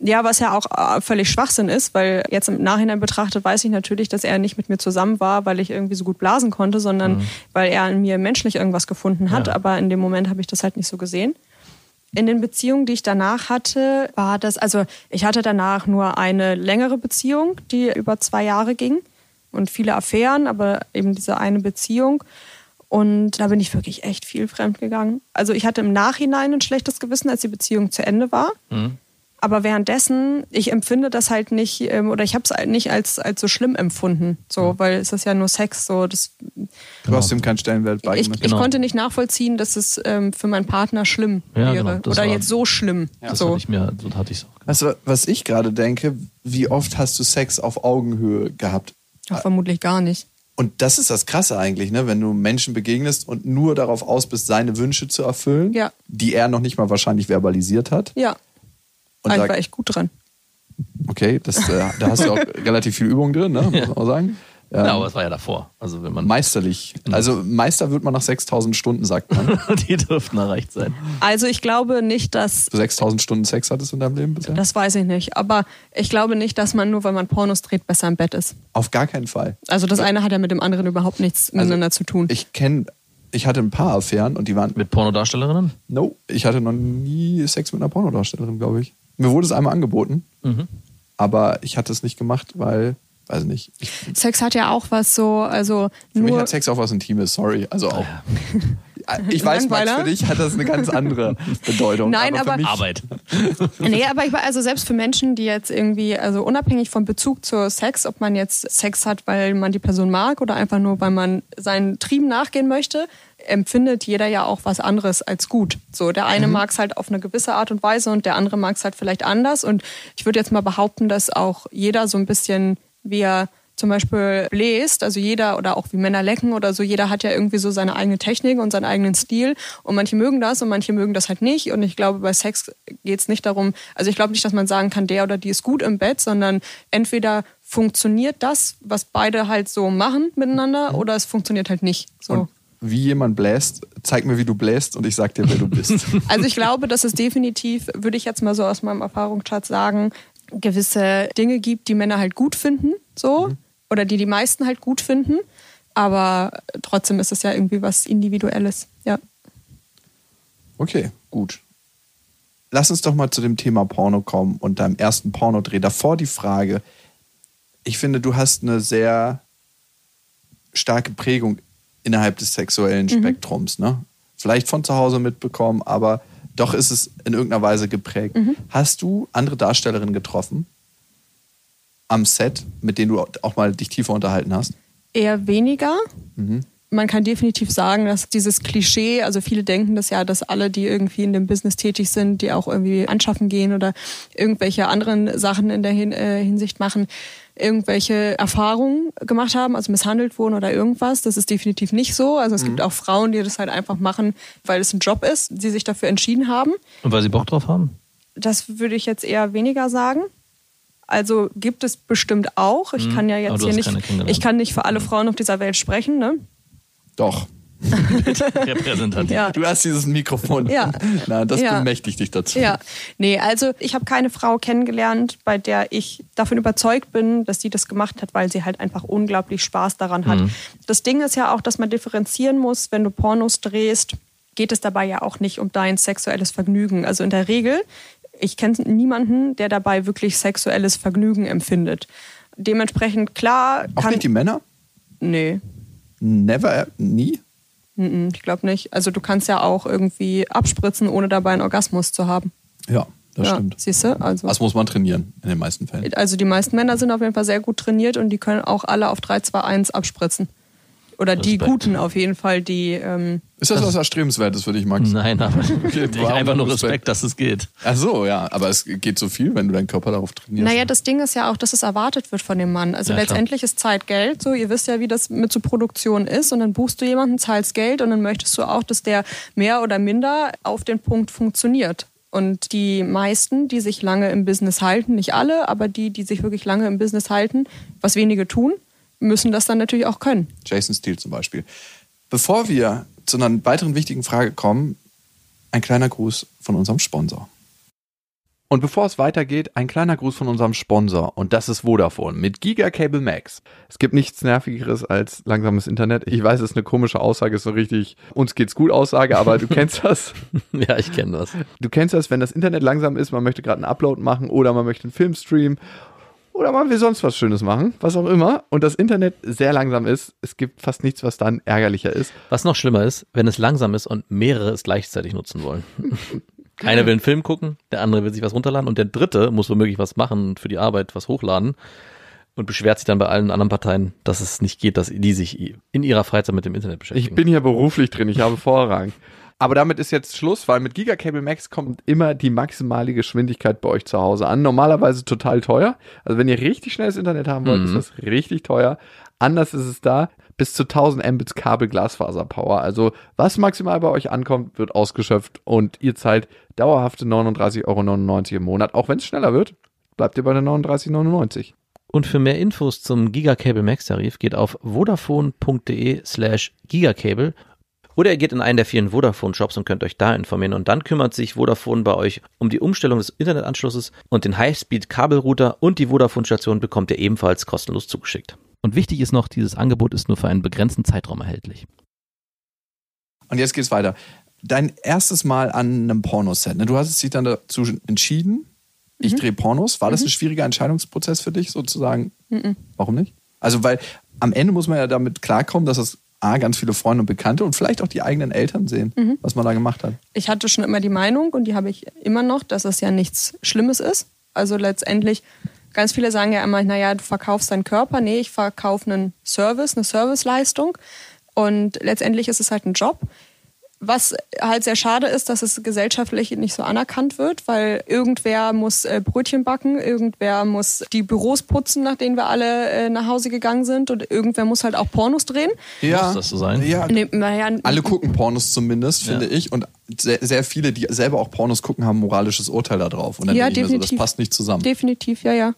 Ja, was ja auch äh, völlig Schwachsinn ist, weil jetzt im Nachhinein betrachtet weiß ich natürlich, dass er nicht mit mir zusammen war, weil ich irgendwie so gut blasen konnte, sondern weil er in mir menschlich irgendwas gefunden hat. Ja. Aber in dem Moment habe ich das halt nicht so gesehen. In den Beziehungen, die ich danach hatte, war das, also ich hatte danach nur eine längere Beziehung, die über zwei Jahre ging und viele Affären, aber eben diese eine Beziehung. Und da bin ich wirklich echt viel fremd gegangen. Also ich hatte im Nachhinein ein schlechtes Gewissen, als die Beziehung zu Ende war. Aber währenddessen, ich empfinde das halt nicht, ähm, oder ich habe es halt nicht als, als so schlimm empfunden. So, weil es ist ja nur Sex. So, das, Du hast ihm keinen Stellenwert ich, beigemessen. ich konnte nicht nachvollziehen, dass es ähm, für meinen Partner schlimm Ja, wäre. genau, das oder war- jetzt so schlimm. Das so. hatte ich mir, so hatte ich es auch. Du, was ich gerade denke, wie oft hast du Sex auf Augenhöhe gehabt? Ach, vermutlich gar nicht. Und das ist das Krasse eigentlich, ne? wenn du Menschen begegnest und nur darauf aus bist, seine Wünsche zu erfüllen, Ja. die er noch nicht mal wahrscheinlich verbalisiert hat. Ja, Und ich war echt gut dran. okay, das, äh, da hast du auch relativ viel Übung drin, ne? muss man auch sagen. Ähm, Ja, aber es war ja davor. Also wenn man Meisterlich. Also Meister wird man nach 6000 Stunden, sagt man. die dürften erreicht sein. Also ich glaube nicht, dass Du 6000 Stunden Sex hattest in deinem Leben bisher? das weiß ich nicht, aber ich glaube nicht, dass man nur, weil man Pornos dreht, besser im Bett ist. Auf gar keinen Fall. Also das eine hat ja mit dem anderen überhaupt nichts miteinander zu tun. Also Ich kenne, ich hatte ein paar Affären und die waren, Mit Pornodarstellerinnen? no, ich hatte noch nie Sex mit einer Pornodarstellerin, glaube ich. Mir wurde es einmal angeboten, Mhm. aber ich hatte es nicht gemacht, weil, weiß nicht, ich, Sex hat ja auch was so, also für mich hat Sex auch was Intimes, sorry. Also auch. Ich weiß, Max, für dich hat das eine ganz andere Bedeutung. Nein, aber- mich, Arbeit. Nee, aber ich war also selbst für Menschen, die jetzt irgendwie, also unabhängig vom Bezug zur Sex, ob man jetzt Sex hat, weil man die Person mag oder einfach nur, weil man seinen Trieben nachgehen möchte, empfindet jeder ja auch was anderes als gut. So, der eine mag es halt auf eine gewisse Art und Weise und der andere mag es halt vielleicht anders. Und ich würde jetzt mal behaupten, dass auch jeder so ein bisschen, wie er zum Beispiel bläst, also jeder oder auch wie Männer lecken oder so, jeder hat ja irgendwie so seine eigene Technik und seinen eigenen Stil und manche mögen das und manche mögen das halt nicht und ich glaube, bei Sex geht es nicht darum, also ich glaube nicht, dass man sagen kann, der oder die ist gut im Bett, sondern entweder funktioniert das, was beide halt so machen miteinander oder es funktioniert halt nicht. So. und wie jemand bläst, zeig mir, wie du bläst und ich sag dir, wer du bist. Also ich glaube, dass es definitiv, würde ich jetzt mal so aus meinem Erfahrungsschatz sagen, gewisse Dinge gibt, die Männer halt gut finden, so oder die die meisten halt gut finden, aber trotzdem ist es ja irgendwie was Individuelles. Ja. Okay, gut. Lass uns doch mal zu dem Thema Porno kommen und deinem ersten Pornodreh. Davor die Frage, ich finde, du hast eine sehr starke Prägung innerhalb des sexuellen Spektrums, ne? Vielleicht von zu Hause mitbekommen, aber doch ist es in irgendeiner Weise geprägt. Hast du andere Darstellerinnen getroffen am Set, mit denen du auch mal dich tiefer unterhalten hast? Eher weniger. Man kann definitiv sagen, dass dieses Klischee, also viele denken das ja, dass alle, die irgendwie in dem Business tätig sind, die auch irgendwie anschaffen gehen oder irgendwelche anderen Sachen in der äh, Hinsicht machen, irgendwelche Erfahrungen gemacht haben, also misshandelt wurden oder irgendwas. Das ist definitiv nicht so. Also es gibt auch Frauen, die das halt einfach machen, weil es ein Job ist, die sich dafür entschieden haben. Und weil sie Bock drauf haben? Das würde ich jetzt eher weniger sagen. Also gibt es bestimmt auch. Ich kann ja jetzt hier nicht, ich kann nicht für alle Frauen auf dieser Welt sprechen, ne? Doch. Repräsentativ. Ja. Du hast dieses Mikrofon. Ja. Na, das Ja. bemächtigt dich dazu. Ja, nee, also ich habe keine Frau kennengelernt, bei der ich davon überzeugt bin, dass sie das gemacht hat, weil sie halt einfach unglaublich Spaß daran hat. Das Ding ist ja auch, dass man differenzieren muss, wenn du Pornos drehst, geht es dabei ja auch nicht um dein sexuelles Vergnügen. Also in der Regel, ich kenne niemanden, der dabei wirklich sexuelles Vergnügen empfindet. Dementsprechend klar Auch kann nicht die Männer? nee, Never, nie? Ich glaube nicht. Also du kannst ja auch irgendwie abspritzen, ohne dabei einen Orgasmus zu haben. Ja, das ja, stimmt. Siehst du? Also, Das muss man trainieren in den meisten Fällen. also die meisten Männer sind auf jeden Fall sehr gut trainiert und die können auch alle auf 3, 2, 1 abspritzen. Oder die Respekt. Guten auf jeden Fall, die ähm, Ist das was Erstrebenswertes für dich, Max? Nein, aber Okay, ich einfach nur Respekt? Respekt, dass es geht. Ach so, ja. Aber es geht so viel, wenn du deinen Körper darauf trainierst. Naja, das Ding ist ja auch, dass es erwartet wird von dem Mann. Also Ja, klar. letztendlich ist Zeit Geld. So, ihr wisst ja, wie das mit so Produktion ist. Und dann buchst du jemanden, zahlst Geld und dann möchtest du auch, dass der mehr oder minder auf den Punkt funktioniert. Und die meisten, die sich lange im Business halten, nicht alle, aber die, die sich wirklich lange im Business halten, was wenige tun, müssen das dann natürlich auch können. Jason Steele zum Beispiel. Bevor wir zu einer weiteren wichtigen Frage kommen, ein kleiner Gruß von unserem Sponsor. Und bevor es weitergeht, ein kleiner Gruß von unserem Sponsor und das ist Vodafone mit Giga Cable Max. Es gibt nichts nervigeres als langsames Internet. Ich weiß, es ist eine komische Aussage, ist so richtig uns geht's gut Aussage, aber du kennst das. Ja, ich kenne das. Du kennst das, wenn das Internet langsam ist, man möchte gerade einen Upload machen oder man möchte einen Film streamen oder man will sonst was Schönes machen, was auch immer und das Internet sehr langsam ist. Es gibt fast nichts, was dann ärgerlicher ist. Was noch schlimmer ist, wenn es langsam ist und mehrere es gleichzeitig nutzen wollen. Einer will einen Film gucken, der andere will sich was runterladen und der dritte muss womöglich was machen und für die Arbeit was hochladen und beschwert sich dann bei allen anderen Parteien, dass es nicht geht, dass die sich in ihrer Freizeit mit dem Internet beschäftigen. Ich bin hier beruflich drin, ich habe Vorrang. Aber damit ist jetzt Schluss, weil mit Giga Cable Max kommt immer die maximale Geschwindigkeit bei euch zu Hause an. Normalerweise total teuer. Also wenn ihr richtig schnelles Internet haben wollt, Mhm. ist das richtig teuer. Anders ist es da. Bis zu 1000 Mbits Kabel Glasfaser Power. Also was maximal bei euch ankommt, wird ausgeschöpft und ihr zahlt dauerhafte 39,99 Euro im Monat. Auch wenn es schneller wird, bleibt ihr bei der 39,99. Und für mehr Infos zum Gigacable Max Tarif geht auf vodafone.de slash gigacable oder ihr geht in einen der vielen Vodafone Shops und könnt euch da informieren und dann kümmert sich Vodafone bei euch um die Umstellung des Internetanschlusses und den Highspeed Kabelrouter und die Vodafone Station bekommt ihr ebenfalls kostenlos zugeschickt. Und wichtig ist noch, dieses Angebot ist nur für einen begrenzten Zeitraum erhältlich. Und jetzt geht's weiter. Dein erstes Mal an einem Pornoset. Ne? Du hast dich dann dazu entschieden, ich drehe Pornos. War das ein schwieriger Entscheidungsprozess für dich sozusagen? Warum nicht? Also, weil am Ende muss man ja damit klarkommen, dass es A, ganz viele Freunde und Bekannte und vielleicht auch die eigenen Eltern sehen, was man da gemacht hat. ich hatte schon immer die Meinung und die habe ich immer noch, dass es ja nichts Schlimmes ist. Also letztendlich, ganz viele sagen ja immer, naja, du verkaufst deinen Körper. Nee, ich verkaufe einen Service, eine Serviceleistung. Und letztendlich ist es halt ein Job. Was halt sehr schade ist, dass es gesellschaftlich nicht so anerkannt wird, weil irgendwer muss äh, Brötchen backen, irgendwer muss die Büros putzen, nach denen wir alle äh, nach Hause gegangen sind und irgendwer muss halt auch Pornos drehen. Ja, Muss das so sein? Ja, Nee, naja, alle gucken Pornos zumindest, Ja. finde ich. Und sehr, sehr viele, die selber auch Pornos gucken, haben ein moralisches Urteil darauf. Und dann Ja, denke ich mir so, das definitiv. passt nicht zusammen. Definitiv, ja, ja.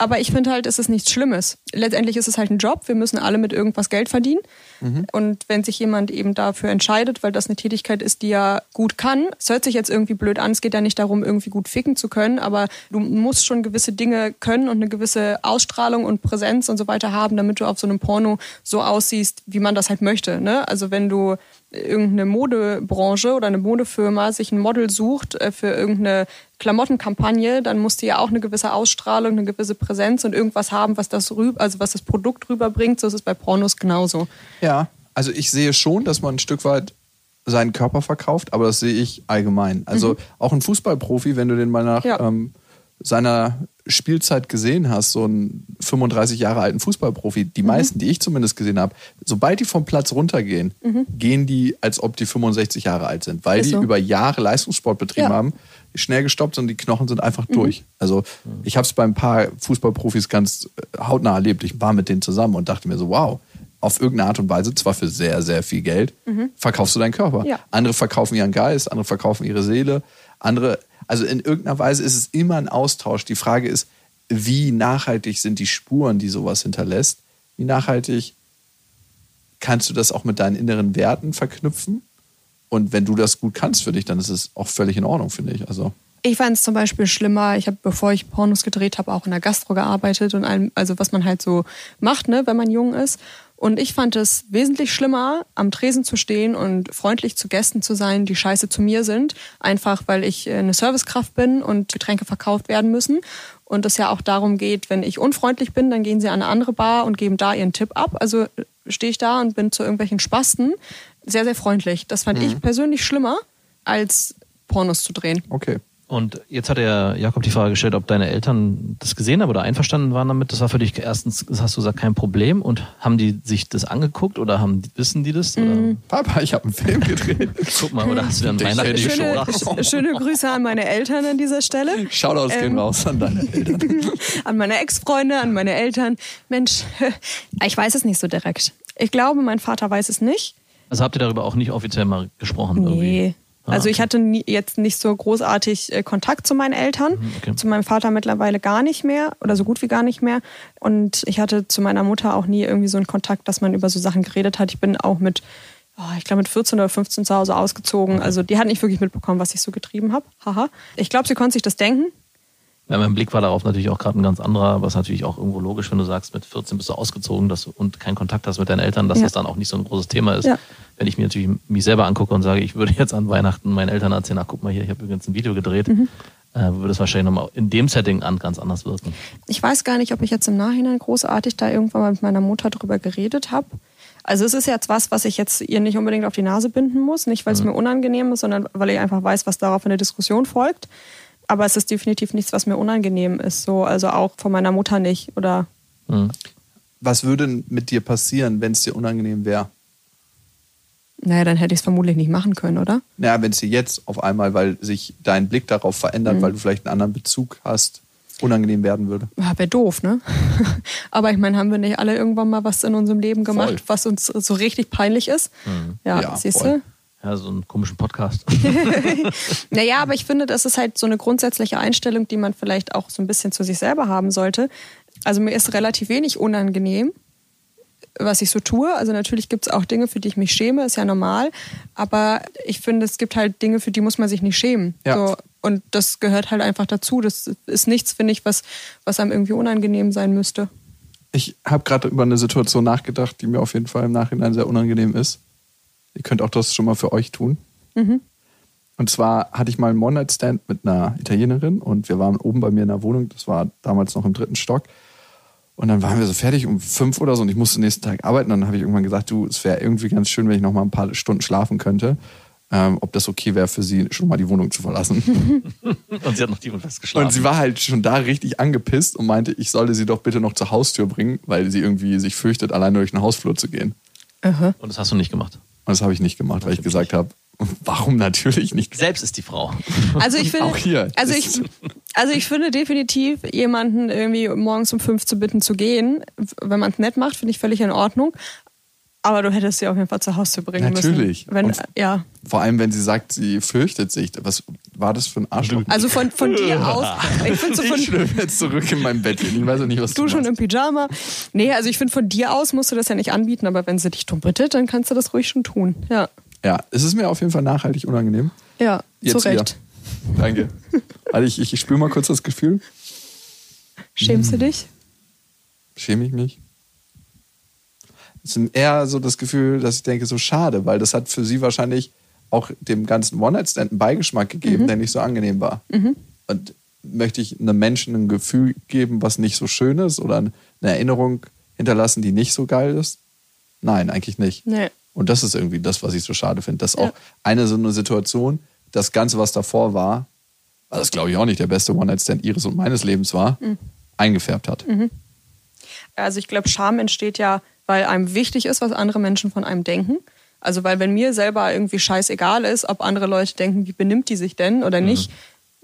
Aber ich finde halt, es ist nichts Schlimmes. Letztendlich ist es halt ein Job. Wir müssen alle mit irgendwas Geld verdienen. Und wenn sich jemand eben dafür entscheidet, weil das eine Tätigkeit ist, die er gut kann, es hört sich jetzt irgendwie blöd an, es geht ja nicht darum, irgendwie gut ficken zu können, aber du musst schon gewisse Dinge können und eine gewisse Ausstrahlung und Präsenz und so weiter haben, damit du auf so einem Porno so aussiehst, wie man das halt möchte. Ne? Also wenn du irgendeine Modebranche oder eine Modefirma sich ein Model sucht äh, für irgendeine Klamottenkampagne, dann musst du ja auch eine gewisse Ausstrahlung, eine gewisse Präsenz und irgendwas haben, was das rüber, also was das Produkt rüberbringt. So ist es bei Pornos genauso. Ja, also ich sehe schon, dass man ein Stück weit seinen Körper verkauft, aber das sehe ich allgemein. Also auch ein Fußballprofi, wenn du den mal nach Ja. ähm, seiner Spielzeit gesehen hast, so einen 35 Jahre alten Fußballprofi, die meisten, die ich zumindest gesehen habe, sobald die vom Platz runtergehen, gehen die, als ob die 65 Jahre alt sind, weil Ist die so. über Jahre Leistungssport betrieben Ja. haben, schnell gestoppt sind und die Knochen sind einfach durch. Also ich habe es bei ein paar Fußballprofis ganz äh, hautnah erlebt. Ich war mit denen zusammen und dachte mir so, wow, auf irgendeine Art und Weise, zwar für sehr, sehr viel Geld, verkaufst du deinen Körper. Ja. Andere verkaufen ihren Geist, andere verkaufen ihre Seele, andere, also in irgendeiner Weise ist es immer ein Austausch. Die Frage ist, wie nachhaltig sind die Spuren, die sowas hinterlässt? Wie nachhaltig kannst du das auch mit deinen inneren Werten verknüpfen? Und wenn du das gut kannst für dich, dann ist es auch völlig in Ordnung, finde ich. Also Ich fand es zum Beispiel schlimmer, ich habe, bevor ich Pornos gedreht habe, auch in der Gastro gearbeitet und allem, also was man halt so macht, ne, wenn man jung ist. Und ich fand es wesentlich schlimmer, am Tresen zu stehen und freundlich zu Gästen zu sein, die scheiße zu mir sind. Einfach weil ich äh, eine Servicekraft bin und Getränke verkauft werden müssen. Und es ja auch darum geht, wenn ich unfreundlich bin, dann gehen sie an eine andere Bar und geben da ihren Tipp ab. Also äh, stehe ich da und bin zu irgendwelchen Spasten sehr, sehr freundlich. Das fand ich persönlich schlimmer, als Pornos zu drehen. Okay. Und jetzt hat der Jakob die Frage gestellt, ob deine Eltern das gesehen haben oder einverstanden waren damit. Das war für dich erstens, das hast du gesagt, kein Problem. Und haben die sich das angeguckt oder haben, wissen die das? Oder? Mhm. Papa, ich habe einen Film gedreht. Guck mal, oder hast du dann Weihnachten ich schon? Schöne, schöne Grüße an meine Eltern an dieser Stelle. Shoutouts gehen Ähm. raus an deine Eltern. an meine Ex-Freunde, an meine Eltern. Mensch, ich weiß es nicht so direkt. Ich glaube, mein Vater weiß es nicht. Also habt ihr darüber auch nicht offiziell mal gesprochen? Irgendwie? Nee. Ah, Also ich hatte nie, jetzt nicht so großartig äh, Kontakt zu meinen Eltern, Mhm, okay. zu meinem Vater mittlerweile gar nicht mehr oder so gut wie gar nicht mehr. Und ich hatte zu meiner Mutter auch nie irgendwie so einen Kontakt, dass man über so Sachen geredet hat. Ich bin auch mit, oh, ich glaube mit 14 oder 15 zu Hause ausgezogen. Also die hat nicht wirklich mitbekommen, was ich so getrieben habe. Haha. Ich glaube, sie konnte sich das denken. Ja, mein Blick war darauf natürlich auch gerade ein ganz anderer, ist natürlich auch irgendwo logisch, wenn du sagst, mit 14 bist du ausgezogen dass du, und keinen Kontakt hast mit deinen Eltern, dass Ja. das dann auch nicht so ein großes Thema ist. Ja. Wenn ich mir natürlich mich selber angucke und sage, ich würde jetzt an Weihnachten meinen Eltern erzählen, ach guck mal hier, ich habe übrigens ein Video gedreht, Mhm. äh, würde es wahrscheinlich nochmal in dem Setting an, ganz anders wirken. Ich weiß gar nicht, ob ich jetzt im Nachhinein großartig da irgendwann mal mit meiner Mutter drüber geredet habe. Also es ist jetzt was, was ich jetzt ihr nicht unbedingt auf die Nase binden muss, nicht weil es mir unangenehm ist, sondern weil ich einfach weiß, was darauf in der Diskussion folgt. Aber es ist definitiv nichts, was mir unangenehm ist, so also auch von meiner Mutter nicht oder Hm. Was würde denn mit dir passieren, wenn es dir unangenehm wäre? Naja, dann hätte ich es vermutlich nicht machen können, oder? Naja, wenn es dir jetzt auf einmal, weil sich dein Blick darauf verändert, Mhm. weil du vielleicht einen anderen Bezug hast, unangenehm werden würde. Ja, wäre doof, ne? Aber ich meine, haben wir nicht alle irgendwann mal was in unserem Leben gemacht, Voll. was uns so richtig peinlich ist? Ja, Ja, siehst voll. du? Ja, so einen komischen Podcast. Naja, aber ich finde, das ist halt so eine grundsätzliche Einstellung, die man vielleicht auch so ein bisschen zu sich selber haben sollte. Also mir ist relativ wenig unangenehm, was ich so tue. Also natürlich gibt es auch Dinge, für die ich mich schäme, ist ja normal. Aber ich finde, es gibt halt Dinge, für die muss man sich nicht schämen. Ja. So, und das gehört halt einfach dazu. Das ist nichts, finde ich, was, was einem irgendwie unangenehm sein müsste. Ich habe gerade über eine Situation nachgedacht, die mir auf jeden Fall im Nachhinein sehr unangenehm ist. Ihr könnt auch das schon mal für euch tun. Und zwar hatte ich mal einen One-Night-Stand mit einer Italienerin und wir waren oben bei mir in der Wohnung, das war damals noch im dritten Stock. Und dann waren wir so fertig um fünf oder so und ich musste den nächsten Tag arbeiten. Und dann habe ich irgendwann gesagt, du, es wäre irgendwie ganz schön, wenn ich noch mal ein paar Stunden schlafen könnte. Ähm, ob das okay wäre für sie, schon mal die Wohnung zu verlassen. und sie hat noch tief festgeschlafen. Und sie war halt schon da richtig angepisst und meinte, ich solle sie doch bitte noch zur Haustür bringen, weil sie irgendwie sich fürchtet, alleine durch den Hausflur zu gehen. Aha. und das hast du nicht gemacht. Und das habe ich nicht gemacht, weil ich gesagt habe, warum natürlich nicht? Selbst ist die Frau. Also ich finde, Auch hier. Also ich, also ich finde definitiv, jemanden irgendwie morgens um fünf zu bitten zu gehen, wenn man es nett macht, finde ich völlig in Ordnung. Aber du hättest sie auf jeden Fall zu Hause bringen Natürlich. müssen. Wenn, Und- ja. Vor allem, wenn sie sagt, sie fürchtet sich. Was war das für ein Arschloch? Also von, von dir aus. Ich finde so ich von schlüpfe jetzt zurück in mein Bettchen. Ich weiß auch nicht, was du, du schon machst. im Pyjama. Nee, also ich finde von dir aus musst du das ja nicht anbieten, aber wenn sie dich drum bittet, dann kannst du das ruhig schon tun. Ja. Ja, es ist mir auf jeden Fall nachhaltig unangenehm. Ja, Jetzt zu Recht. wieder. Danke. Also ich, ich, ich spüre mal kurz das Gefühl. Schämst du dich? Schäme ich mich? Es ist eher so das Gefühl, dass ich denke, so schade, weil das hat für sie wahrscheinlich auch dem ganzen One-Night-Stand einen Beigeschmack gegeben, der nicht so angenehm war. Und möchte ich einem Menschen ein Gefühl geben, was nicht so schön ist oder eine Erinnerung hinterlassen, die nicht so geil ist? Nein, eigentlich nicht. Nee. Und das ist irgendwie das, was ich so schade finde, dass Ja. auch eine so eine Situation, das Ganze, was davor war, weil das glaube ich auch nicht der beste One-Night-Stand ihres und meines Lebens war, eingefärbt hat. Also ich glaube, Scham entsteht ja, weil einem wichtig ist, was andere Menschen von einem denken. Also weil wenn mir selber irgendwie scheißegal ist, ob andere Leute denken, wie benimmt die sich denn oder nicht,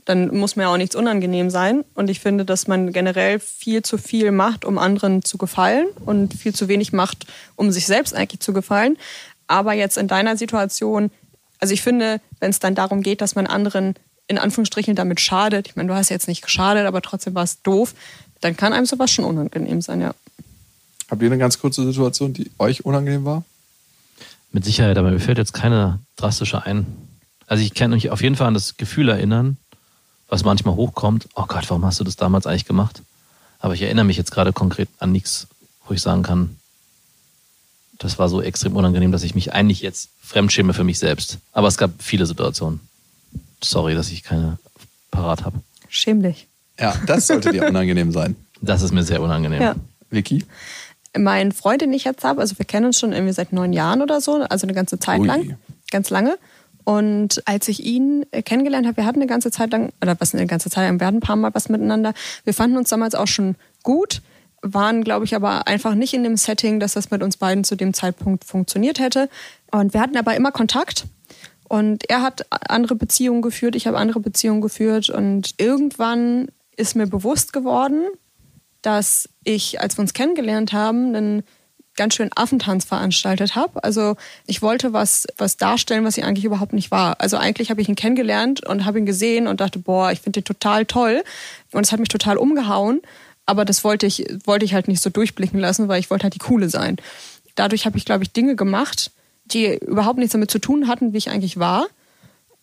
dann muss mir auch nichts unangenehm sein. Und ich finde, dass man generell viel zu viel macht, um anderen zu gefallen und viel zu wenig macht, um sich selbst eigentlich zu gefallen. Aber jetzt in deiner Situation, also ich finde, wenn es dann darum geht, dass man anderen in Anführungsstrichen damit schadet, ich meine, du hast jetzt nicht geschadet, aber trotzdem war es doof, dann kann einem sowas schon unangenehm sein, ja. Habt ihr eine ganz kurze Situation, die euch unangenehm war? Mit Sicherheit, aber mir fällt jetzt keine drastische ein. Also ich kann mich auf jeden Fall an das Gefühl erinnern, was manchmal hochkommt. Oh Gott, warum hast du das damals eigentlich gemacht? Aber ich erinnere mich jetzt gerade konkret an nichts, wo ich sagen kann, das war so extrem unangenehm, dass ich mich eigentlich jetzt fremdschäme für mich selbst. Aber es gab viele Situationen. Sorry, dass ich keine parat habe. Schäm dich. Ja, das sollte dir unangenehm sein. Das ist mir sehr unangenehm. Ja. Vicky? Mein Freund, den ich jetzt habe, also wir kennen uns schon irgendwie seit neun Jahren oder so, also eine ganze Zeit Ui. lang, ganz lange. Und als ich ihn äh, kennengelernt habe, wir hatten eine ganze Zeit lang, oder was eine ganze Zeit lang, wir hatten ein paar Mal was miteinander. Wir fanden uns damals auch schon gut, waren, glaube ich, aber einfach nicht in dem Setting, dass das mit uns beiden zu dem Zeitpunkt funktioniert hätte. Und wir hatten aber immer Kontakt. Und er hat andere Beziehungen geführt, ich habe andere Beziehungen geführt. Und irgendwann ist mir bewusst geworden, dass ich, als wir uns kennengelernt haben, einen ganz schön Affentanz veranstaltet habe. Also ich wollte was, was darstellen, was ich eigentlich überhaupt nicht war. Also eigentlich habe ich ihn kennengelernt und habe ihn gesehen und dachte, boah, ich finde den total toll. Und es hat mich total umgehauen. Aber das wollte ich, wollte ich halt nicht so durchblicken lassen, weil ich wollte halt die Coole sein. Dadurch habe ich, glaube ich, Dinge gemacht, die überhaupt nichts damit zu tun hatten, wie ich eigentlich war,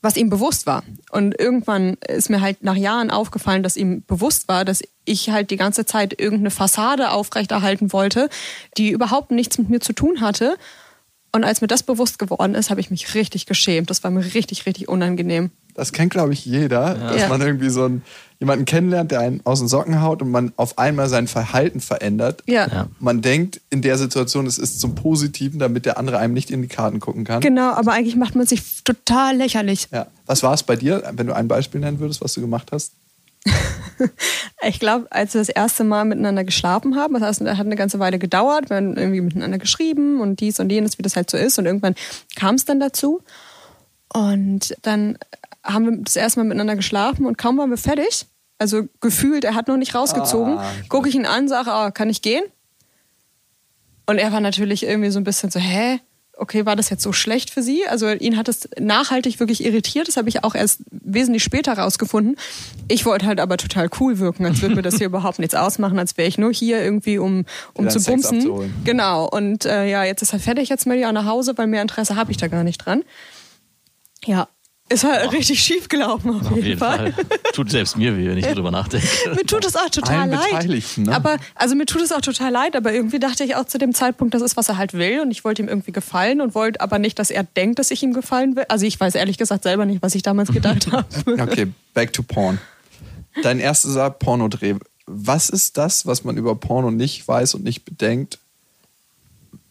was ihm bewusst war. Und irgendwann ist mir halt nach Jahren aufgefallen, dass ihm bewusst war, dass ich halt die ganze Zeit irgendeine Fassade aufrechterhalten wollte, die überhaupt nichts mit mir zu tun hatte. Und als mir das bewusst geworden ist, habe ich mich richtig geschämt. Das war mir richtig, richtig unangenehm. Das kennt, glaube ich, jeder, dass Ja. man irgendwie so einen, jemanden kennenlernt, der einen aus den Socken haut und man auf einmal sein Verhalten verändert. Ja. Ja. Man denkt in der Situation, es ist zum Positiven, damit der andere einem nicht in die Karten gucken kann. Genau, aber eigentlich macht man sich total lächerlich. Ja. Was war es bei dir, wenn du ein Beispiel nennen würdest, was du gemacht hast? Ich glaube, als wir das erste Mal miteinander geschlafen haben, das heißt, das hat eine ganze Weile gedauert, wir haben irgendwie miteinander geschrieben und dies und jenes, wie das halt so ist. Und irgendwann kam es dann dazu. Und dann haben wir das erste Mal miteinander geschlafen und kaum waren wir fertig, also gefühlt, er hat noch nicht rausgezogen, Ah, gucke ich ihn an, sage, ah, kann ich gehen? Und er war natürlich irgendwie so ein bisschen so, hä? Okay, war das jetzt so schlecht für Sie? Also ihn hat es nachhaltig wirklich irritiert. Das habe ich auch erst wesentlich später rausgefunden. Ich wollte halt aber total cool wirken, als würde mir das hier überhaupt nichts ausmachen, als wäre ich nur hier irgendwie, um, um zu bumsen. Genau. Und äh, ja, jetzt ist er fertig, jetzt will ich auch nach Hause, weil mehr Interesse habe ich da gar nicht dran. Ja, ist halt richtig schief gelaufen auf, Auf jeden Fall. Tut selbst mir weh, wenn ich drüber nachdenke. mir tut es auch total Allen leid. Ne? Aber also mir tut es auch total leid, aber irgendwie dachte ich auch zu dem Zeitpunkt, das ist, was er halt will und ich wollte ihm irgendwie gefallen und wollte aber nicht, dass er denkt, dass ich ihm gefallen will. Also ich weiß ehrlich gesagt selber nicht, was ich damals gedacht habe. Okay, back to Porn. Dein erster Pornodreh. Was ist das, was man über Porno nicht weiß und nicht bedenkt,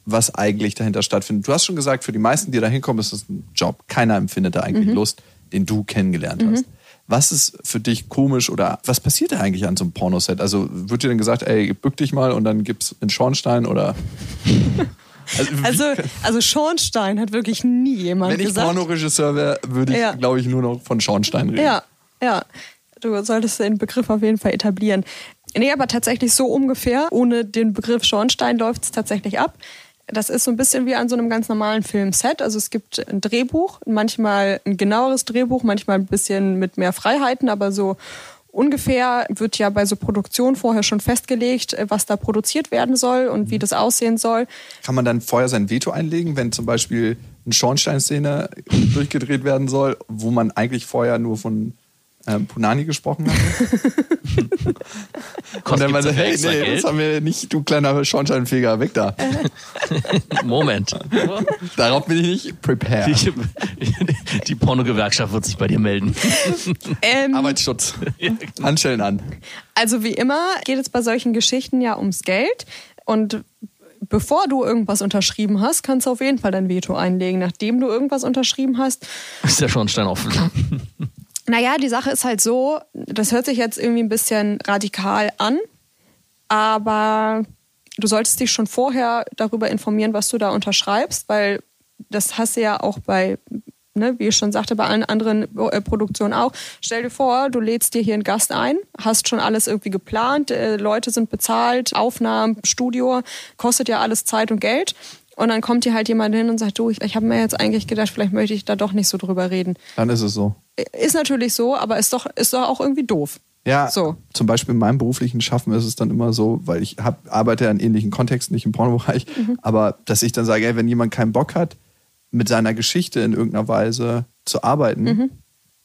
was eigentlich dahinter stattfindet? Du hast schon gesagt, für die meisten, die da hinkommen, ist das ein Job. Keiner empfindet da eigentlich Lust, den du kennengelernt hast. Was ist für dich komisch oder was passiert da eigentlich an so einem Pornoset? Also wird dir dann gesagt, ey, bück dich mal und dann gibt's einen Schornstein oder. Also, Also, also Schornstein hat wirklich nie jemand wenn ich gesagt. Pornoregisseur wäre, würde ich, Ja. glaube ich, nur noch von Schornstein reden. Ja, ja. Du solltest den Begriff auf jeden Fall etablieren. Nee, aber tatsächlich so ungefähr. Ohne den Begriff Schornstein läuft es tatsächlich ab. Das ist so ein bisschen wie an so einem ganz normalen Filmset. Also es gibt ein Drehbuch, manchmal ein genaueres Drehbuch, manchmal ein bisschen mit mehr Freiheiten, aber so ungefähr wird ja bei so Produktion vorher schon festgelegt, äh, was da produziert werden soll und wie das aussehen soll. Kann man dann vorher sein Veto einlegen, wenn zum Beispiel eine Schornsteinszene durchgedreht werden soll, wo man eigentlich vorher nur von ähm, Punani gesprochen hat? Und dann sagt, hey, nee, das haben wir nicht, du kleiner Schornsteinfeger, weg da. Moment. Darauf bin ich nicht prepared. Die, die Pornogewerkschaft wird sich bei dir melden. Ähm, Arbeitsschutz. Handschellen an. Also wie immer geht es bei solchen Geschichten ja ums Geld und bevor du irgendwas unterschrieben hast, kannst du auf jeden Fall dein Veto einlegen. Nachdem du irgendwas unterschrieben hast, Ist der Schornstein offen. Naja, die Sache ist halt so, das hört sich jetzt irgendwie ein bisschen radikal an, aber du solltest dich schon vorher darüber informieren, was du da unterschreibst, weil das hast du ja auch bei, ne, wie ich schon sagte, bei allen anderen äh, Produktionen auch. Stell dir vor, du lädst dir hier einen Gast ein, hast schon alles irgendwie geplant, äh, Leute sind bezahlt, Aufnahmen, Studio, kostet ja alles Zeit und Geld. Und dann kommt dir halt jemand hin und sagt, du, ich, ich habe mir jetzt eigentlich gedacht, vielleicht möchte ich da doch nicht so drüber reden. Dann ist es so. Ist natürlich so, aber ist doch, ist doch auch irgendwie doof. Ja, So. zum Beispiel in meinem beruflichen Schaffen ist es dann immer so, weil ich hab, arbeite ja in ähnlichen Kontexten, nicht im Pornobereich, Mhm. aber dass ich dann sage, ey, wenn jemand keinen Bock hat, mit seiner Geschichte in irgendeiner Weise zu arbeiten, Mhm.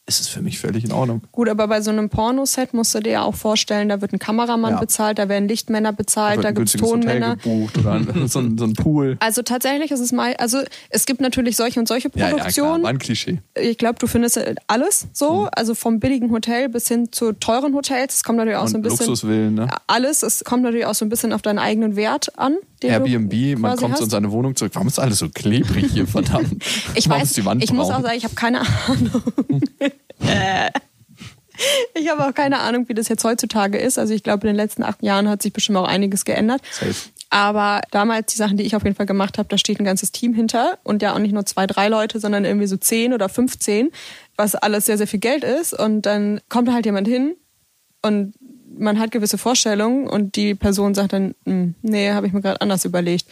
Ist es für mich völlig in Ordnung. Gut, aber bei so einem Pornoset musst du dir ja auch vorstellen, da wird ein Kameramann Ja. bezahlt, da werden Lichtmänner bezahlt, wird da ein gibt's günstiges Hotel Tonmänner. gebucht oder ein, so, ein, so ein Pool. Also tatsächlich ist es mal, also es gibt natürlich solche und solche Ja, ja, Produktionen. war ein Klischee. ich glaube, du findest alles so, Hm. also vom billigen Hotel bis hin zu teuren Hotels. Es kommt natürlich auch Und so ein bisschen Luxusvillen, ne? alles. Es kommt natürlich auch so ein bisschen auf deinen eigenen Wert an. Airbnb, man kommt so in hast. seine Wohnung zurück. Warum ist alles so klebrig hier, verdammt? Ich Warum weiß, ist die Wand ich muss auch sagen, ich habe keine Ahnung. Äh. ich habe auch keine Ahnung, wie das jetzt heutzutage ist. Also ich glaube, in den letzten acht Jahren hat sich bestimmt auch einiges geändert. Safe. Aber damals die Sachen, die ich auf jeden Fall gemacht habe, da steht ein ganzes Team hinter und ja auch nicht nur zwei, drei Leute, sondern irgendwie so zehn oder 15, was alles sehr, sehr viel Geld ist. Und dann kommt da halt jemand hin und man hat gewisse Vorstellungen und die Person sagt dann, "Hm, nee, habe ich mir gerade anders überlegt.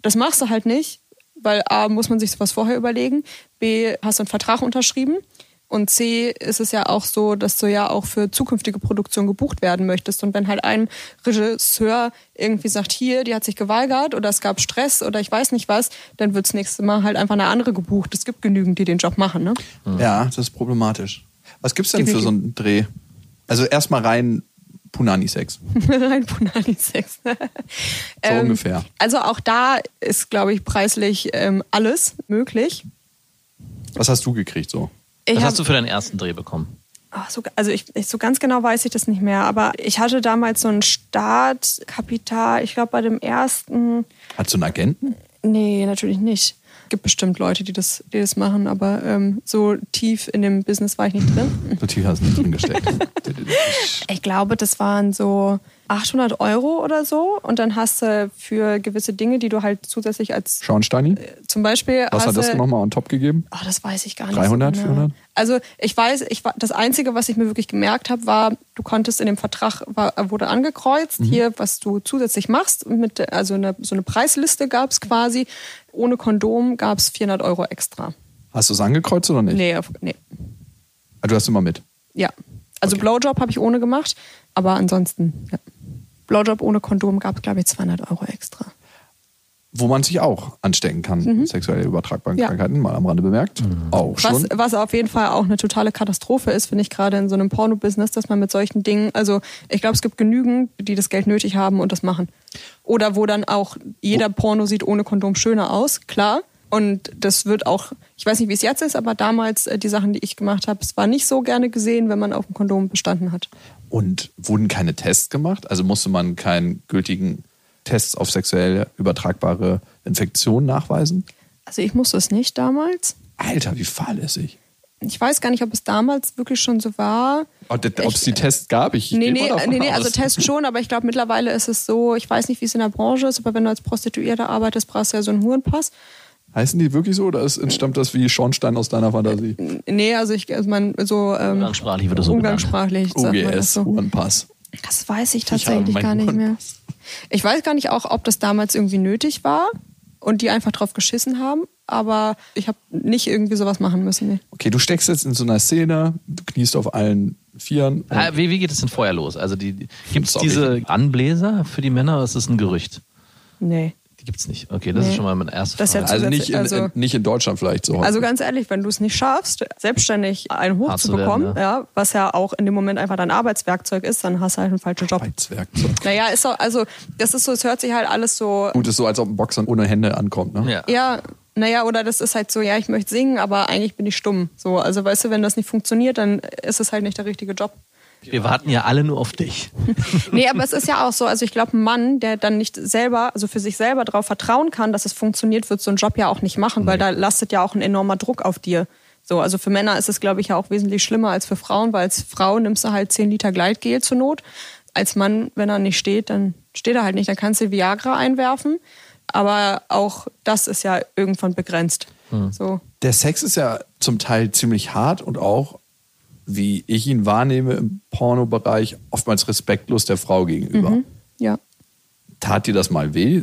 Das machst du halt nicht, weil A, muss man sich sowas vorher überlegen, B, hast du einen Vertrag unterschrieben und C, ist es ja auch so, dass du ja auch für zukünftige Produktion gebucht werden möchtest. Und wenn halt ein Regisseur irgendwie sagt, hier, die hat sich geweigert oder es gab Stress oder ich weiß nicht was, dann wird das nächste Mal halt einfach eine andere gebucht. Es gibt genügend, die den Job machen, ne? Ja, das ist problematisch. Was gibt's denn für so einen Dreh? Also erstmal rein Punani-Sex. Rein Punani-Sex. So Ähm, ungefähr. Also auch da ist, glaube ich, preislich ähm, alles möglich. Was hast du gekriegt so? Ich Was hab- hast du für deinen ersten Dreh bekommen? Ach, so, also ich, ich, so ganz genau weiß ich das nicht mehr, aber ich hatte damals so ein Startkapital, ich glaube bei dem ersten, Hast du einen Agenten? nee, natürlich nicht. Gibt bestimmt Leute, die das, die das machen, aber ähm, so tief in dem Business war ich nicht drin. So tief hast du nicht drin gesteckt. Ich glaube, das waren so 800 Euro oder so und dann hast du für gewisse Dinge, die du halt zusätzlich als Schornsteini? zum Beispiel Was hast hat das du, nochmal on top gegeben? Oh, das weiß ich gar nicht. 300, so genau. 400? Also ich weiß, ich das Einzige, was ich mir wirklich gemerkt habe, war, du konntest in dem Vertrag, war, wurde angekreuzt, Mhm. hier, was du zusätzlich machst. Mit, also eine, so eine Preisliste gab es quasi. Ohne Kondom gab es 400 Euro extra. Hast du es angekreuzt oder nicht? Nee, nee. Ah, Du hast immer mit. Ja. Also Blowjob habe ich ohne gemacht, aber ansonsten, ja. Blowjob ohne Kondom gab es, glaube ich, 200 Euro extra. Wo man sich auch anstecken kann, mit sexuell übertragbaren Mhm. Ja. Krankheiten, mal am Rande bemerkt. Auch Was, schon. was auf jeden Fall auch eine totale Katastrophe ist, finde ich gerade in so einem Porno-Business, dass man mit solchen Dingen, also ich glaube, es gibt genügend, die das Geld nötig haben und das machen. Oder wo dann auch jeder Porno sieht ohne Kondom schöner aus, klar. Und das wird auch, ich weiß nicht, wie es jetzt ist, aber damals äh, die Sachen, die ich gemacht habe, es war nicht so gerne gesehen, wenn man auf dem Kondom bestanden hat. Und wurden keine Tests gemacht? Also musste man keinen gültigen Tests auf sexuell übertragbare Infektionen nachweisen? Also ich musste es nicht damals. Alter, wie fahrlässig. Ich weiß gar nicht, ob es damals wirklich schon so war. Ob es die Tests gab? Ich Nee, nee, nee, nee, also Test schon, aber ich glaube mittlerweile ist es so, ich weiß nicht, wie es in der Branche ist, aber wenn du als Prostituierte arbeitest, brauchst du ja so einen Hurenpass. Heißen die wirklich so oder ist, entstammt das wie Schornstein aus deiner Fantasie? Nee, also ich, also man, so, ähm, Umgangssprachlich wird das so umgangssprachlich sagt man das UGS, so. Hurenpass. Das weiß ich tatsächlich meinen gar nicht mehr. Ich weiß gar nicht auch, ob das damals irgendwie nötig war und die einfach drauf geschissen haben, aber ich habe nicht irgendwie sowas machen müssen. Nee. Okay, du steckst jetzt in so einer Szene, du kniest auf allen Vieren. Ah, Wie, wie geht es denn vorher los? Also die, gibt es diese Anbläser für die Männer oder ist das ein Gerücht? Nee. Die gibt es nicht. Okay, das Nee. ist schon mal meine erste Das ist ja Frage. also nicht in, also- in, nicht in Deutschland vielleicht so. häufig. Also ganz ehrlich, wenn du es nicht schaffst, selbstständig einen Hart zu hochzubekommen, werden, ja, was ja auch in dem Moment einfach dein Arbeitswerkzeug ist, dann hast du halt einen falschen Job. Arbeitswerkzeug. Naja, ist doch, also das ist so, es hört sich halt alles so Gut, ist so, als ob ein Boxer ohne Hände ankommt. Ne? ja. Ja, naja, oder das ist halt so, ja, ich möchte singen, aber eigentlich bin ich stumm. So, also weißt du, wenn das nicht funktioniert, dann ist es halt nicht der richtige Job. Wir warten ja alle nur auf dich. Nee, aber es ist ja auch so, also ich glaube, ein Mann, der dann nicht selber, also für sich selber darauf vertrauen kann, dass es funktioniert, wird so einen Job ja auch nicht machen, weil da lastet ja auch ein enormer Druck auf dir. So, also für Männer ist es, glaube ich, ja auch wesentlich schlimmer als für Frauen, weil als Frau nimmst du halt 10 Liter Gleitgel zur Not. Als Mann, wenn er nicht steht, dann steht er halt nicht. Dann kannst du Viagra einwerfen. Aber auch das ist ja irgendwann begrenzt. So. Der Sex ist ja zum Teil ziemlich hart und auch, wie ich ihn wahrnehme im Pornobereich, oftmals respektlos der Frau gegenüber. Mhm. Ja. Tat dir das mal weh?